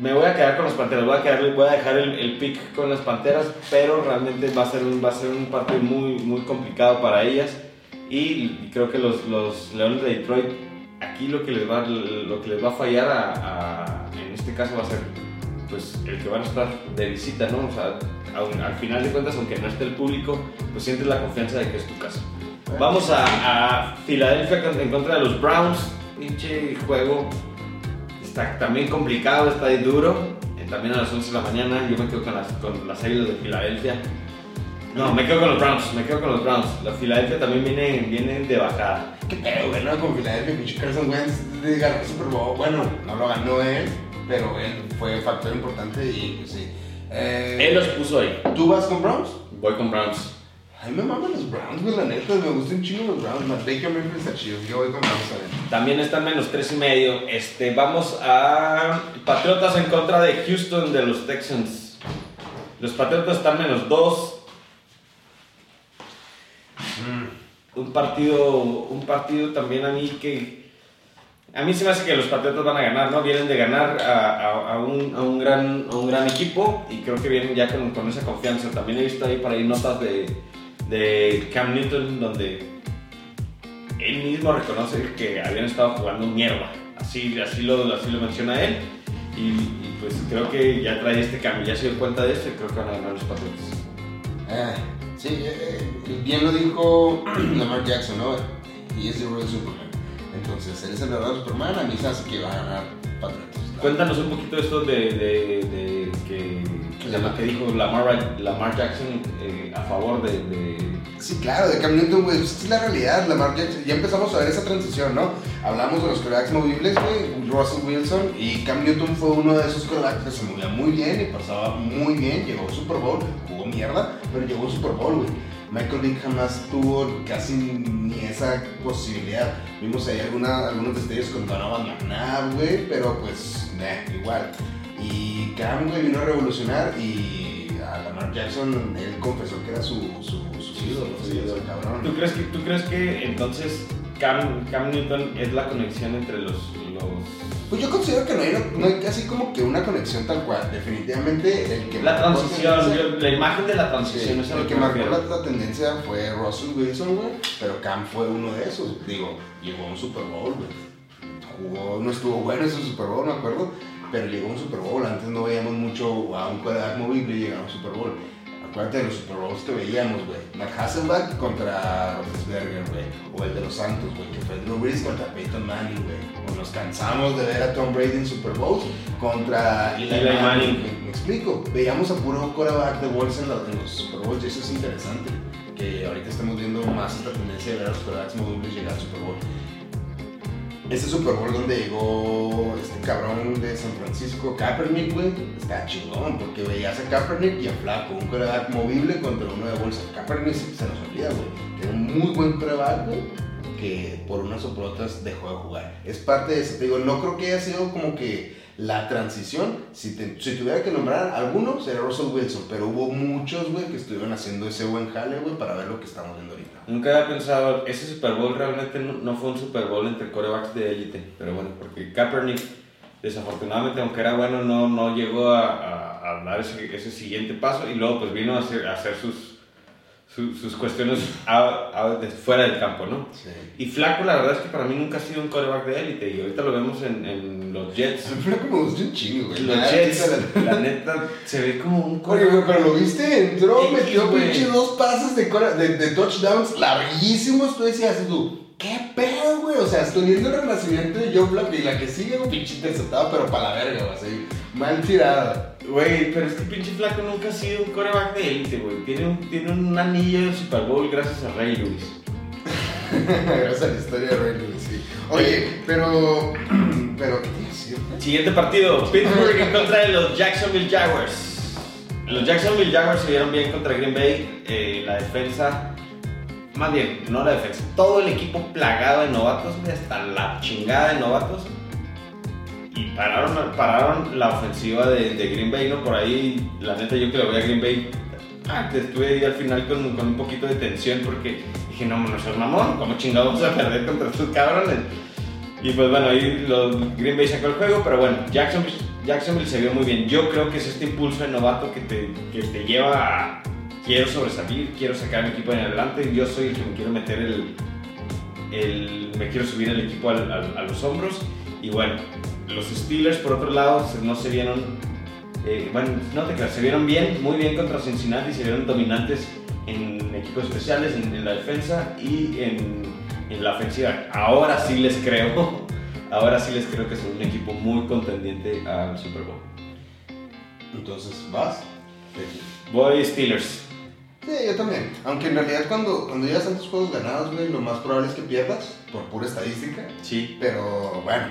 me voy a quedar con las Panteras, voy a, quedar, dejar el, pick con las Panteras, pero realmente va a ser un, va partido muy, complicado para ellas. Y creo que los, Leones de Detroit, aquí lo que les va, lo que les va a fallar a, en este caso va a ser pues, el que van a estar de visita, ¿no? O sea, al final de cuentas, aunque no esté el público, pues sientes la confianza de que es tu casa. Vamos a, a Filadelfia en contra de los Browns. Pinche juego. Está también complicado, está ahí duro. Eh, también a las 11 de la mañana. Yo me quedo con las, con las Águilas de Filadelfia. No, me quedo con los Browns. Me quedo con los Browns. La Filadelfia también viene, viene de bajada. ¿Qué pedo, güey? No, con Filadelfia, pinche Carson Wentz de ganó el Super Bowl. Bueno, no lo ganó él, pero él fue factor importante y pues sí. Eh, Él los puso ahí. ¿Tú vas con Browns? Voy con Browns. A mí me maman los Browns, güey, la neta, me gustan chingo los Browns. Matt Baker Mayfield está chido, yo voy con Browns también. También están menos 3 y medio. Este, vamos a Patriotas en contra de Houston de los Texans. Los Patriotas están menos 2. Un partido, un partido también a mí que... A mí se me hace que los Patriotas van a ganar, ¿no? Vienen de ganar a, a- a un, a un gran, a un gran equipo y creo que vienen ya con, con esa confianza. También he visto ahí por ahí notas de, de Cam Newton donde él mismo reconoce que habían estado jugando mierda. Así, así, lo, así lo menciona él. Y, y pues creo que ya trae este cambio, ya se dio cuenta de esto y creo que van a ganar los Patriotas. Ah, sí, eh, eh, bien lo dijo Lamar Jackson, ¿no? Y es de Real Superman. Entonces, él es el verdadero Superman, a mí se hace que va a ganar Patriots. ¿no? Cuéntanos un poquito esto de, de, de que, lo que dijo Lamar, Lamar Jackson eh, a favor de, Sí, claro, de Cam Newton, güey, es la realidad, Lamar Jackson, ya empezamos a ver esa transición, ¿no? Hablamos de los quarterbacks movibles, güey, Russell Wilson, y Cam Newton fue uno de esos quarterbacks que se movía muy bien y pasaba muy bien, llegó al Super Bowl, jugó mierda, pero llegó al Super Bowl, güey. Michael Vick jamás tuvo casi ni esa posibilidad. Vimos ahí alguna, algunos destellos con Donovan McNabb, güey, pero pues, nah, igual. Y Cam, güey, vino a revolucionar y a Lamar Jackson, él confesó que era su, su, su ídolo, su sí, ídolo. cabrón. ¿Tú crees que, tú crees que entonces Cam, Cam Newton es la conexión entre los... los Pues yo considero que no hay, no hay casi como que una conexión tal cual. Definitivamente el que la transición, yo- la imagen de la Sí, transición es a lo el que marcó la, la tendencia fue Russell Wilson, güey. Pero Cam fue uno de esos. Digo, llegó a un Super Bowl, güey. Jugó, no estuvo bueno ese Super Bowl, me acuerdo. Pero llegó un Super Bowl. Antes no veíamos mucho a un quarterback movible llegar a un Super Bowl. Acuérdate de los Super Bowls que veíamos, güey. Matt Hasselback contra Roethlisberger, güey. O el de los Santos, güey. Que fue Drew Brees contra Peyton Manning, güey. O nos cansamos de ver a Tom Brady en Super Bowls contra Eli. Manning. Me, me explico. Veíamos a puro quarterback de bolsa en, los- en los Super Bowls y eso es interesante. Que ahorita estamos viendo más esta tendencia de ver a los quarterbacks movibles llegar al Super Bowl. Este Super Bowl donde llegó este cabrón de San Francisco, Kaepernick, güey, está chingón, porque veías a Kaepernick y a Flaco, un quarterback movible contra uno de bolsa. Kaepernick se nos olvida, güey, que era un muy buen quarterback, güey, que por unas o por otras dejó de jugar. Es parte de eso, te digo, no creo que haya sido como que la transición, si, te- si tuviera que nombrar alguno, sería Russell Wilson, pero hubo muchos, güey, que estuvieron haciendo ese buen jale, güey, para ver lo que estamos viendo ahorita. Nunca había pensado, ese Super Bowl realmente no, no fue un Super Bowl entre corebacks de élite, pero bueno, porque Kaepernick, desafortunadamente, aunque era bueno, no, no llegó a, a- dar ese, ese siguiente paso y luego pues vino a hacer, a hacer sus, su- sus cuestiones fuera del campo, ¿no? Sí. Y Flaco, la verdad es que para mí nunca ha sido un coreback de élite y ahorita lo vemos en, en los Jets. Flaco me gustó un chingo, güey. Los Nada, Jets, la neta, se ve como un Oye, coreback. güey, pero lo viste, entró, metió pinche dos pases de, de, de touchdowns larguísimos. Tú decías, tú, ¿qué pedo, güey? O sea, estoy viendo el renacimiento de Joe Flacco y la que sigue, un pinche interceptado, pero para la verga, güey, así, mal tirada. Güey, pero es que pinche Flaco nunca ha sido un coreback de élite, güey. Tiene un, tiene un anillo de Super Bowl gracias a Ray Lewis. Gracias a la historia de Ray Lewis, sí. Oye, pero, pero, ¿qué decir? Siguiente partido, Pittsburgh en contra de los Jacksonville Jaguars. Los Jacksonville Jaguars se vieron bien contra Green Bay. eh, la defensa, más bien, no la defensa, todo el equipo plagado de novatos, güey, hasta la chingada de novatos. Y pararon, pararon la ofensiva de, de Green Bay, ¿no? Por ahí, la neta, yo que lo voy a Green Bay, ah, te estuve ahí al final con, con un poquito de tensión porque dije, no, no seas mamón, ¿cómo chingados vamos a perder contra estos cabrones? Y pues bueno, ahí los Green Bay sacó el juego, pero bueno, Jacksonville, Jacksonville se vio muy bien. Yo creo que es este impulso de novato que te, que te lleva a quiero sobresalir, quiero sacar a mi equipo en adelante, yo soy el que me quiero meter el, el me quiero subir el equipo al- al- a los hombros. Y bueno, los Steelers por otro lado se- no se vieron, eh, bueno, no te creas, se vieron bien, muy bien contra Cincinnati, se vieron dominantes en equipos especiales, en, en la defensa y en, en la ofensiva. Ahora sí les creo, ahora sí les creo que son un equipo muy contendiente al Super Bowl. Entonces, ¿vas? Voy Steelers. Sí, yo también. Aunque en realidad cuando, cuando llevas tantos juegos ganados, güey, lo más probable es que pierdas, por pura estadística. Sí. Pero bueno.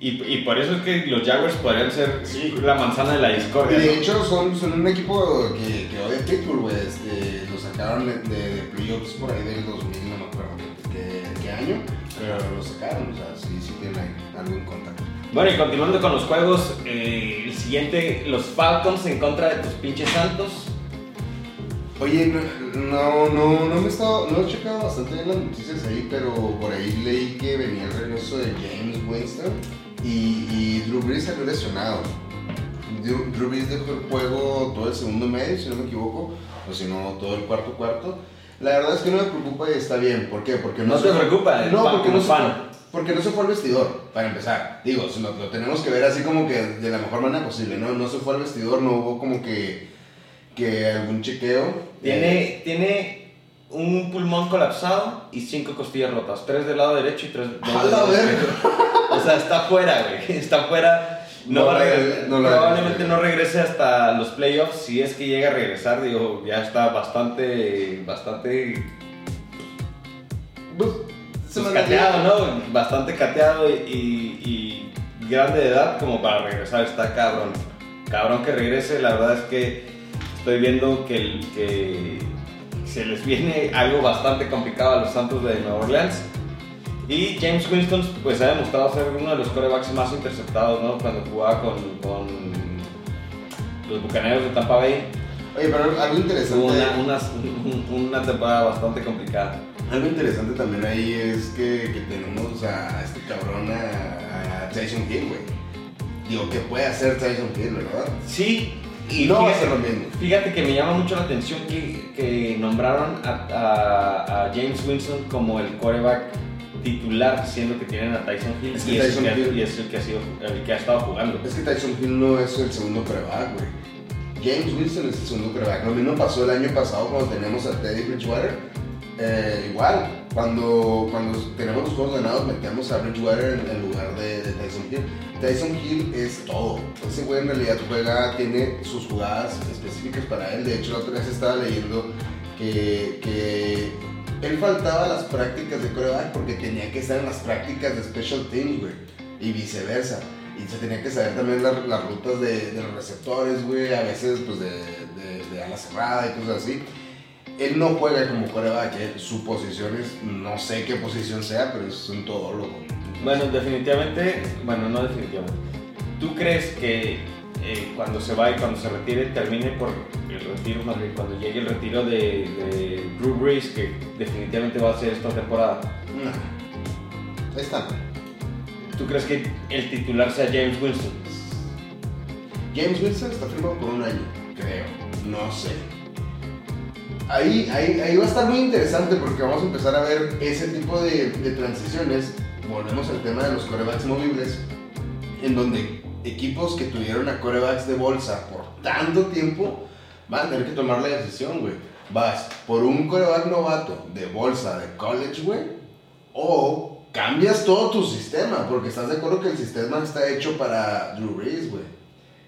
Y, y por eso es que los Jaguars podrían ser Sí. la manzana de la discordia. de hecho son, son un equipo que, que odia Pittsburgh, güey. Este, lo sacaron de, de, de playoffs por ahí del 2000, no me acuerdo qué, qué- año. Pero lo sacaron, o sea, sí, sí tienen ahí en contra. Bueno, y continuando con los juegos, eh, el siguiente, los Falcons en contra de tus pinches Santos. Oye, no, no, no me he estado, no he checado bastante bien las noticias ahí, pero por ahí leí que venía el regreso de James Winston y, y Drew Brees salió lesionado. Drew, Drew Brees dejó el juego todo el segundo medio, si no me equivoco, o si no, todo el cuarto cuarto. La verdad es que no me preocupa y está bien. ¿Por qué? Porque No se te preocupa, No, porque no, se porque no se fue al vestidor, para empezar. Digo, lo, lo tenemos que ver así como que de la mejor manera posible, ¿no? No se fue al vestidor, no hubo como que, que algún chequeo. Eh, Tiene, tiene un pulmón colapsado y cinco costillas rotas. Tres del lado derecho y tres del ¡A lado izquierdo. O sea, está fuera, güey. Está fuera. No, va probablemente no regrese hasta los playoffs. Si es que llega a regresar, digo, ya está bastante, bastante Pues, se pues, cateado, ¿no? Bastante cateado y, y- y grande de edad como para regresar. Está cabrón. Cabrón que regrese. La verdad es que estoy viendo que, el- que se les viene algo bastante complicado a los Santos de Nueva Orleans. Y James Winston pues ha demostrado ser uno de los corebacks más interceptados, ¿no? Cuando jugaba con, con los Bucaneros de Tampa Bay. Oye, pero algo interesante, una, una temporada bastante complicada. algo interesante también ahí es que, que tenemos a este cabrón, a, a Tyson Hill, güey. Digo, ¿qué puede hacer Tyson Hill, verdad? Sí, y no va a fíjate- ser lo mismo. Fíjate que me llama mucho la atención que, que nombraron a, a- a James Winston como el quarterback titular, siendo que tienen a Tyson Hill, Es que y, es Tyson el que, Hill- y es el que ha sido el que ha estado jugando. Es que Tyson Hill no es el segundo coreback, güey. James Winston es el segundo coreback. Lo mismo pasó el año pasado cuando teníamos a Teddy Bridgewater. Eh, igual, cuando, cuando tenemos los juegos ganados, metemos a Bridgewater en, en lugar de, de Tyson Hill. Tyson Hill es todo. Ese güey en realidad juega, tiene sus jugadas específicas para él. De hecho, la otra vez estaba leyendo que, que él faltaba las prácticas de coreback porque tenía que estar en las prácticas de special teams, güey. Y viceversa. Y se tenía que saber también las, las rutas de, de los receptores, güey. A veces, pues, de, de, de ala cerrada y cosas así. Él no juega como coreback, eh. su posición es, no sé qué posición sea, pero es un todólogo. Bueno, definitivamente, bueno, no definitivamente. ¿Tú crees que eh, cuando se va y cuando se retire termine por el retiro, más bien cuando llegue el retiro de, de Drew Brees, que definitivamente va a ser esta temporada? No. Ahí está. ¿Tú crees que el titular sea James Winston? James Wilson está firmado por un año, creo. No sé. Ahí, ahí, ahí va a estar muy interesante porque vamos a empezar a ver ese tipo de, de transiciones. Volvemos al tema de los corebacks movibles, en donde equipos que tuvieron a corebacks de bolsa por tanto tiempo van a tener que tomar la decisión, güey. Vas por un coreback novato de bolsa de college, güey, o cambias todo tu sistema, porque estás de acuerdo que el sistema está hecho para Drew Brees, güey.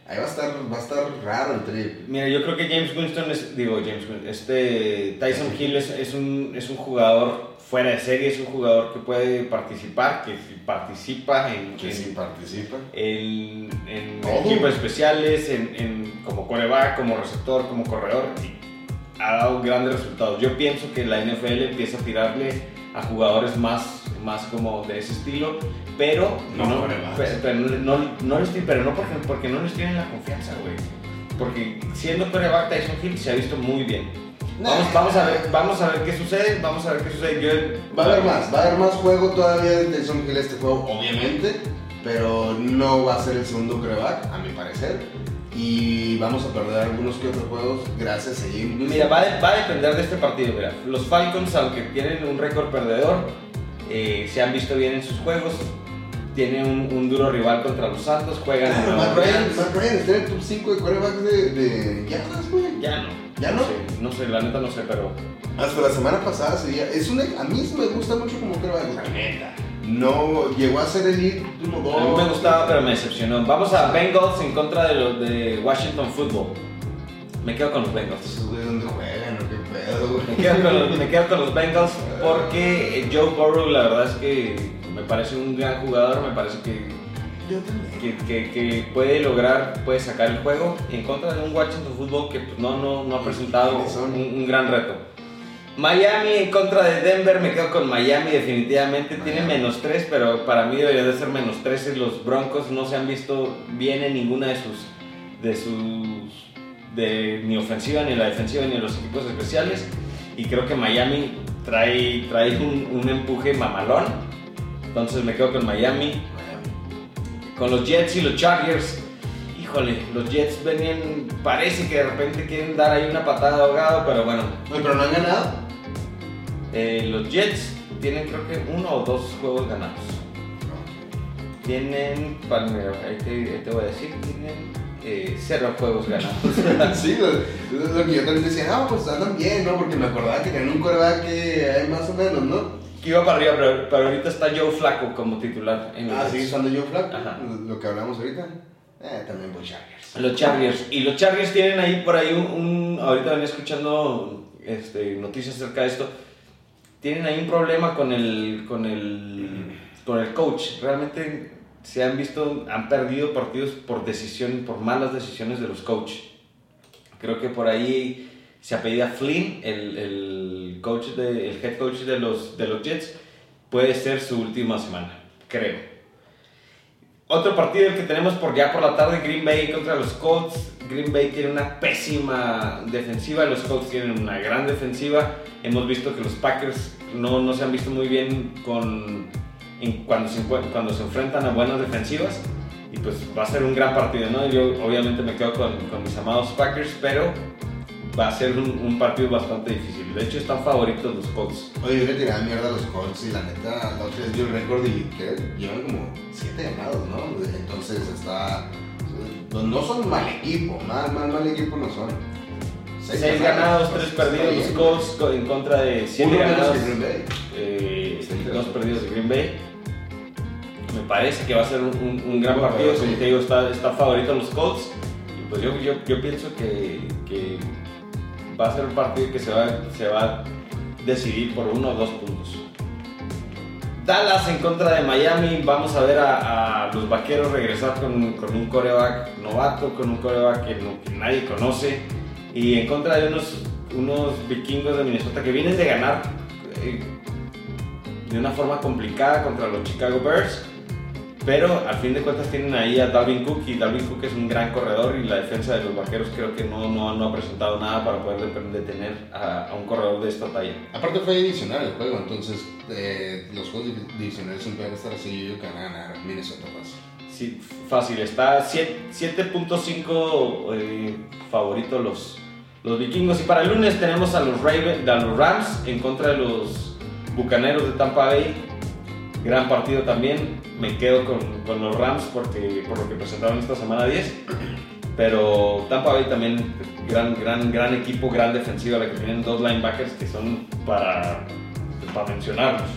Ahí va a estar, va a estar raro el trip. Mira, yo creo que James Winston es, digo James Winston, este Tyson Hill es, es un, es un jugador fuera de serie, es un jugador que puede participar, que participa en, Que en- sí participa. en, en equipos especiales, en, en- como coreback, como receptor, como corredor, y ha dado grandes resultados. Yo pienso que la NFL empieza a tirarle a jugadores más, más como de ese estilo, pero No no, corebacks. pero, pero no, no les ti- pero no porque, porque no les tienen la confianza, güey. Porque siendo coreback Tyson Hill se ha visto muy bien. Vamos, vamos, a ver, vamos a ver qué sucede, vamos a ver qué sucede. Yo, Va a haber más, va a haber más juego todavía de Tyson Hill este juego, obviamente, pero no va a ser el segundo coreback, a mi parecer. Y vamos a perder algunos que otros juegos gracias a Winston. Mira, va, a- va a depender de este partido. Mira, los Falcons, aunque tienen un récord perdedor, eh, se han visto bien en sus juegos. Tienen un, un duro rival contra los Santos, juegan en Claro, Nueva Matt el top 5 de corebacks de, de yardas, güey. Ya no. ¿Ya no? sé, no sé, la neta no sé, pero. Hasta la semana pasada sería. Es una, a mí sí me gusta mucho como coreback, la neta. No llegó a ser elite 1-2. A mí me gustaba, pero me decepcionó. Vamos a Bengals en contra de los de Washington Football. Me quedo con los Bengals. Donde juegan, o qué pedo, güey. Me quedo, con los, me quedo con los Bengals porque Joe Burrow la verdad es que me parece un gran jugador, me parece que, Yo también. que, que- que puede lograr, puede sacar el juego en contra de un Washington Football que pues, no, no, no ha presentado un, un gran reto. Miami en contra de Denver, me quedo con Miami definitivamente, tiene menos 3, pero para mí debería de ser menos 13. Los Broncos no se han visto bien en ninguna de sus, de sus, de ni ofensiva, ni la defensiva, ni los equipos especiales. Y creo que Miami trae, trae un, un empuje mamalón. Entonces me quedo con Miami. Con los Jets y los Chargers. Híjole, los Jets venían, parece que de repente quieren dar ahí una patada de ahogado, pero bueno, Oye, pero no han ganado. eh, los Jets tienen creo que uno o dos juegos ganados. Tienen, mira, ahí te, ahí te voy a decir, tienen eh, cero juegos ganados. sí, lo, lo que yo también decía, no, pues andan bien, ¿no? Porque me acordaba que tenían un coreback que hay más o menos, ¿no? Que iba para arriba, pero, pero ahorita está Joe Flaco como titular en los Ah, sí, usando Joe Flaco, Ajá. lo que hablamos ahorita. Eh, también voy Chargers. Los Chargers. Y los Chargers tienen ahí por ahí un. un- ahorita venía escuchando este, noticias acerca de esto. Tienen ahí un problema con el, con el, con el coach. Realmente se han visto, han perdido partidos por decisión, por malas decisiones de los coaches. Creo que por ahí se apellida Flynn, el, el coach de, el head coach de los, de los Jets. Puede ser su última semana, creo. Otro partido que tenemos por ya por la tarde, Green Bay contra los Colts. Green Bay tiene una pésima defensiva, los Colts tienen una gran defensiva. Hemos visto que los Packers no, no se han visto muy bien con, cuando, se, cuando se enfrentan a buenas defensivas. Y pues va a ser un gran partido, ¿no? Yo obviamente me quedo con, con mis amados Packers, pero va a ser un, un partido bastante difícil. De hecho, están favoritos los Colts. Oye, yo le tiraba mierda a los Colts y la neta, la otra vez dio el récord y ¿qué? llevan como 7 ganados, ¿no? Entonces está. pues, No son mal equipo, mal, mal, mal equipo no son. 6 ganados, 3 perdidos los Colts co- en contra de 7 Uno menos ganados. que Green Bay. eh, perdidos de Green Bay. Me parece que va a ser un, un- un gran partido. Como te digo, está, está favorito los Colts. Y pues yo, yo, yo pienso que, que va a ser un partido que se va, se va a decidir por uno o dos puntos. Dallas en contra de Miami. Vamos a ver a, los vaqueros regresar con, con un coreback novato, con un coreback que nadie conoce. Y en contra de unos, unos vikingos de Minnesota que vienen de ganar eh, de una forma complicada contra los Chicago Bears. Pero al fin de cuentas tienen ahí a Dalvin Cook y Dalvin Cook es un gran corredor y la defensa de los vaqueros creo que no, no, no ha presentado nada para poder de- detener a, a un corredor de esta talla. Aparte fue divisional el juego, entonces eh, los juegos div- divisionales siempre van a estar así. Yo digo que van a ganar Minnesota fácil. Sí, fácil, está siete- 7.5 eh, favorito los, los vikingos. Y para el lunes tenemos a los, Raven, a los Rams en contra de los Bucaneros de Tampa Bay. Gran partido también. Me quedo con, con los Rams porque, por lo que presentaron esta semana 10. Pero Tampa Bay también, gran, gran, gran equipo, gran defensiva, la que tienen dos linebackers que son para, para mencionarlos.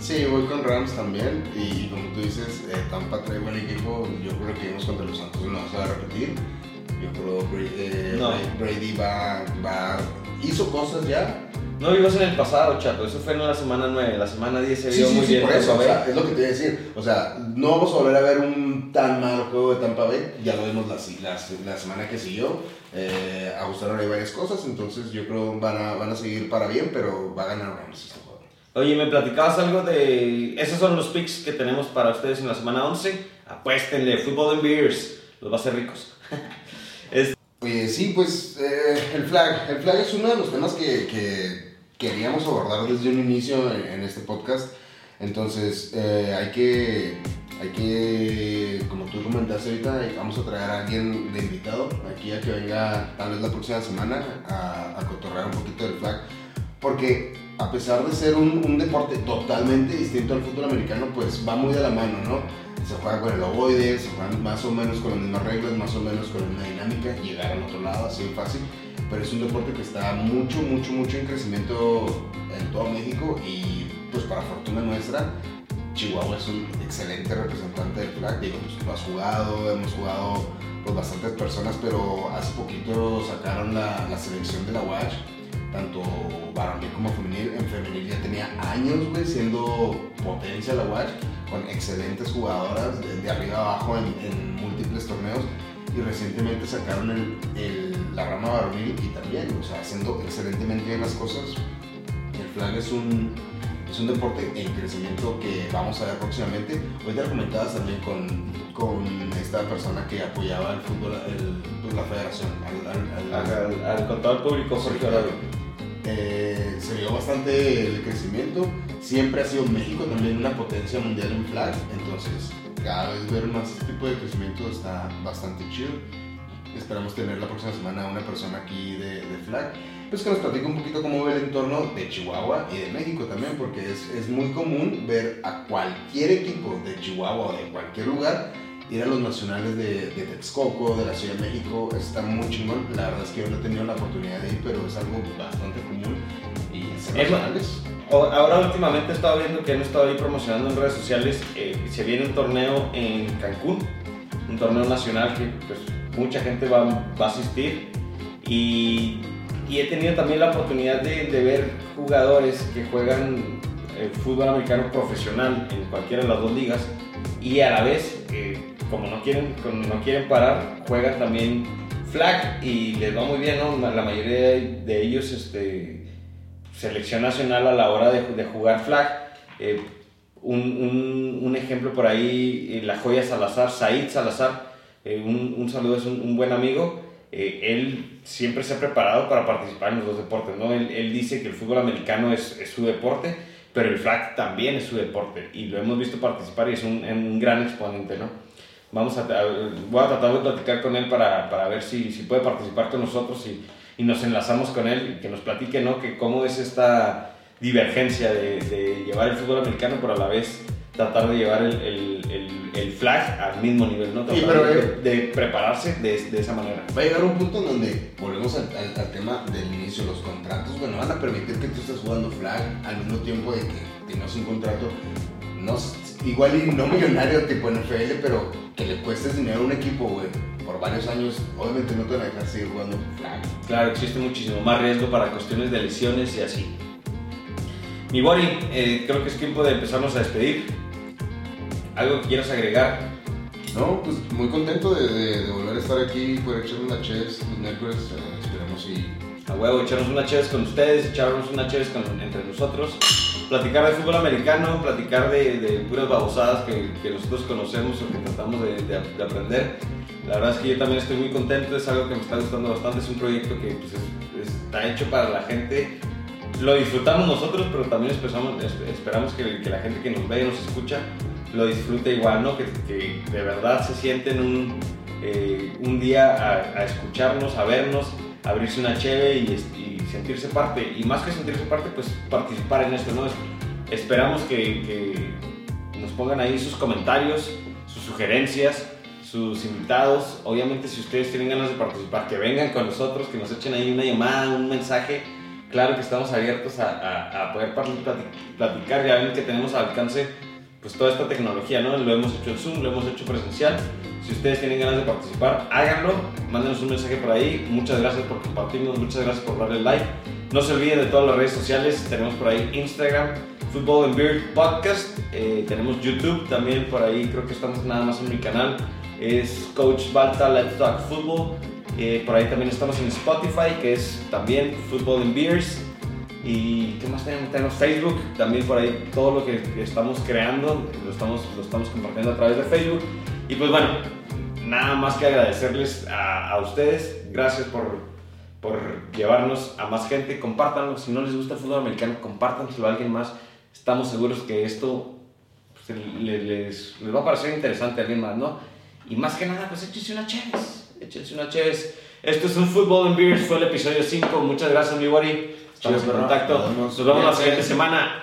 Sí, voy con Rams también. Y como tú dices, eh, Tampa trae buen equipo. Yo creo que vimos contra los Santos no se va a repetir. Yo creo que Brady, eh, No. Brady va, va. Hizo cosas ya. No vivas en el pasado, chato. Eso fue en la semana 9. La semana 10 se Sí, vio sí, muy sí, bien. por eso. O sea, es lo que te iba a decir. O sea, no vamos a volver a ver un tan mal juego de Tampa Bay. Ya lo vimos la, la, la semana que siguió. Eh, ajustaron ahí varias cosas. Entonces yo creo van a, van a seguir para bien, pero va a ganar Rams este juego. Oye, me platicabas algo de. Esos son los picks que tenemos para ustedes en la semana 11. Apuéstenle, Fútbol en Beers. Los va a hacer ricos. Es- Oye, sí, pues eh, el flag. El flag es uno de los temas que, que queríamos abordar desde un inicio en, este podcast. Entonces, eh, hay que, hay que, como tú comentaste ahorita, vamos a traer a alguien de invitado aquí a que venga tal vez la próxima semana a, a cotorrear un poquito del flag. Porque a pesar de ser un, un, deporte totalmente distinto al fútbol americano, pues va muy de la mano, ¿no? Se juega con el ovoide, se juega más o menos con las mismas reglas, más o menos con una dinámica, llegar al otro lado así de fácil, pero es un deporte que está mucho, mucho, mucho en crecimiento en todo México y pues para fortuna nuestra, Chihuahua es un excelente representante del flag, digo, pues lo has jugado, hemos jugado pues bastantes personas, pero hace poquito sacaron la, selección de la WASH tanto varonil como femenil. En femenil ya tenía años, güey, siendo potencia la Watch, con excelentes jugadoras de, de arriba abajo en, múltiples torneos. Y recientemente sacaron el, el, la rama varonil y también, o sea, haciendo excelentemente bien las cosas. El flag es un, es un deporte en crecimiento que vamos a ver próximamente. Hoy te lo comentabas también con, con esta persona que apoyaba el fútbol, el, pues, la federación, al, al, al, al, público Jorge eh, se vio bastante el crecimiento. Siempre ha sido México también una potencia mundial en flag, entonces cada vez ver más este tipo de crecimiento está bastante chido. Esperamos tener la próxima semana a una persona aquí de, de flag, pues que nos platique un poquito cómo ve el entorno de Chihuahua y de México también, porque es, es muy común ver a cualquier equipo de Chihuahua o de cualquier lugar ir a los nacionales de, de, Texcoco, de la Ciudad de México, está muy chingón. La verdad es que yo no he tenido la oportunidad de ir, pero es algo bastante común. Y es nacionales. Ahora últimamente he estado viendo que han estado ahí promocionando en redes sociales, eh, se viene un torneo en Cancún, un torneo nacional que pues, mucha gente va, a asistir y, he tenido también la oportunidad de, ver jugadores que juegan el fútbol americano profesional en cualquiera de las dos ligas y a la vez, eh, como no quieren, no quieren parar, juegan también flag y les va muy bien, ¿no? La mayoría de ellos, este, selección nacional a la hora de, de jugar flag. Eh, un, un, ejemplo por ahí, la joya Salazar, Said Salazar, eh, un, un, saludo, es un, buen amigo. Eh, él siempre se ha preparado para participar en los dos deportes, ¿no? Él, él dice que el fútbol americano es, es su deporte pero el flag también es su deporte y lo hemos visto participar y es un, un gran exponente, ¿no? Vamos a, voy a tratar de platicar con él para, para ver si, si, puede participar con nosotros y, y, nos enlazamos con él y que nos platique, ¿no? Que cómo es esta divergencia de, de, llevar el fútbol americano, pero a la vez tratar de llevar el, el, el, el flag al mismo nivel, ¿no? Sí, pero, de, de prepararse de, de, esa manera. Va a llegar un punto en donde volvemos al, al, al, tema del inicio, los contratos, bueno, van a permitir que tú estés jugando flag al mismo tiempo de que tengas un contrato, no, igual y no millonario tipo NFL, pero que le cuestes dinero a un equipo, güey, por varios años, obviamente no te van a dejar seguir jugando flag. Claro, existe muchísimo más riesgo para cuestiones de lesiones y así. Mi Bori, eh, creo que es tiempo de empezarnos a despedir. ¿Algo que quieras agregar? No, pues muy contento de, de, de volver a estar aquí, poder echar una chess los miércoles, eh, esperemos y... A huevo, echarnos una chess con ustedes, echarnos una chess con, entre nosotros, platicar de fútbol americano, platicar de, de puras babosadas que, que, nosotros conocemos o que tratamos de, de, aprender. La verdad es que yo también estoy muy contento, es algo que me está gustando bastante, es un proyecto que pues, es, está hecho para la gente lo disfrutamos nosotros, pero también esperamos, esperamos que, que, la gente que nos ve y nos escucha lo disfrute igual, ¿no? Que, que de verdad se sienten un, eh, un día a, a, escucharnos, a vernos, abrirse una cheve y, sentirse parte. Y más que sentirse parte, pues participar en esto, ¿no? Esperamos que, nos pongan ahí sus comentarios, sus sugerencias, sus invitados. Obviamente, si ustedes tienen ganas de participar, que vengan con nosotros, que nos echen ahí una llamada, un mensaje claro que estamos abiertos a, poder platicar, ya ven que tenemos al alcance pues toda esta tecnología, ¿no? Lo hemos hecho en Zoom, lo hemos hecho presencial. Si ustedes tienen ganas de participar, háganlo, mándenos un mensaje por ahí. Muchas gracias por compartirnos, muchas gracias por darle like. No se olviden de todas las redes sociales, tenemos por ahí Instagram, Football and Beard Podcast, eh, tenemos YouTube también por ahí, creo que estamos nada más en mi canal, es Coach Balta Let's Talk Football. Eh, por ahí también estamos en Spotify, que es también Football and Beers. ¿Y qué más tenemos? Tenemos Facebook, también por ahí todo lo que estamos creando, lo estamos, lo estamos compartiendo a través de Facebook. Y pues bueno, nada más que agradecerles a, a ustedes. Gracias por, por llevarnos a más gente. Compártanlo. Si no les gusta el fútbol americano, compártanselo a alguien más. Estamos seguros que esto pues, le- les, les va a parecer interesante a alguien más, ¿no? Y más que nada, pues échense una Cheves. Échense una Cheves. Esto es un Football and Beers. Fue el episodio 5. Muchas gracias, mi Wari. Estamos en contacto. Nos vemos. La siguiente semana.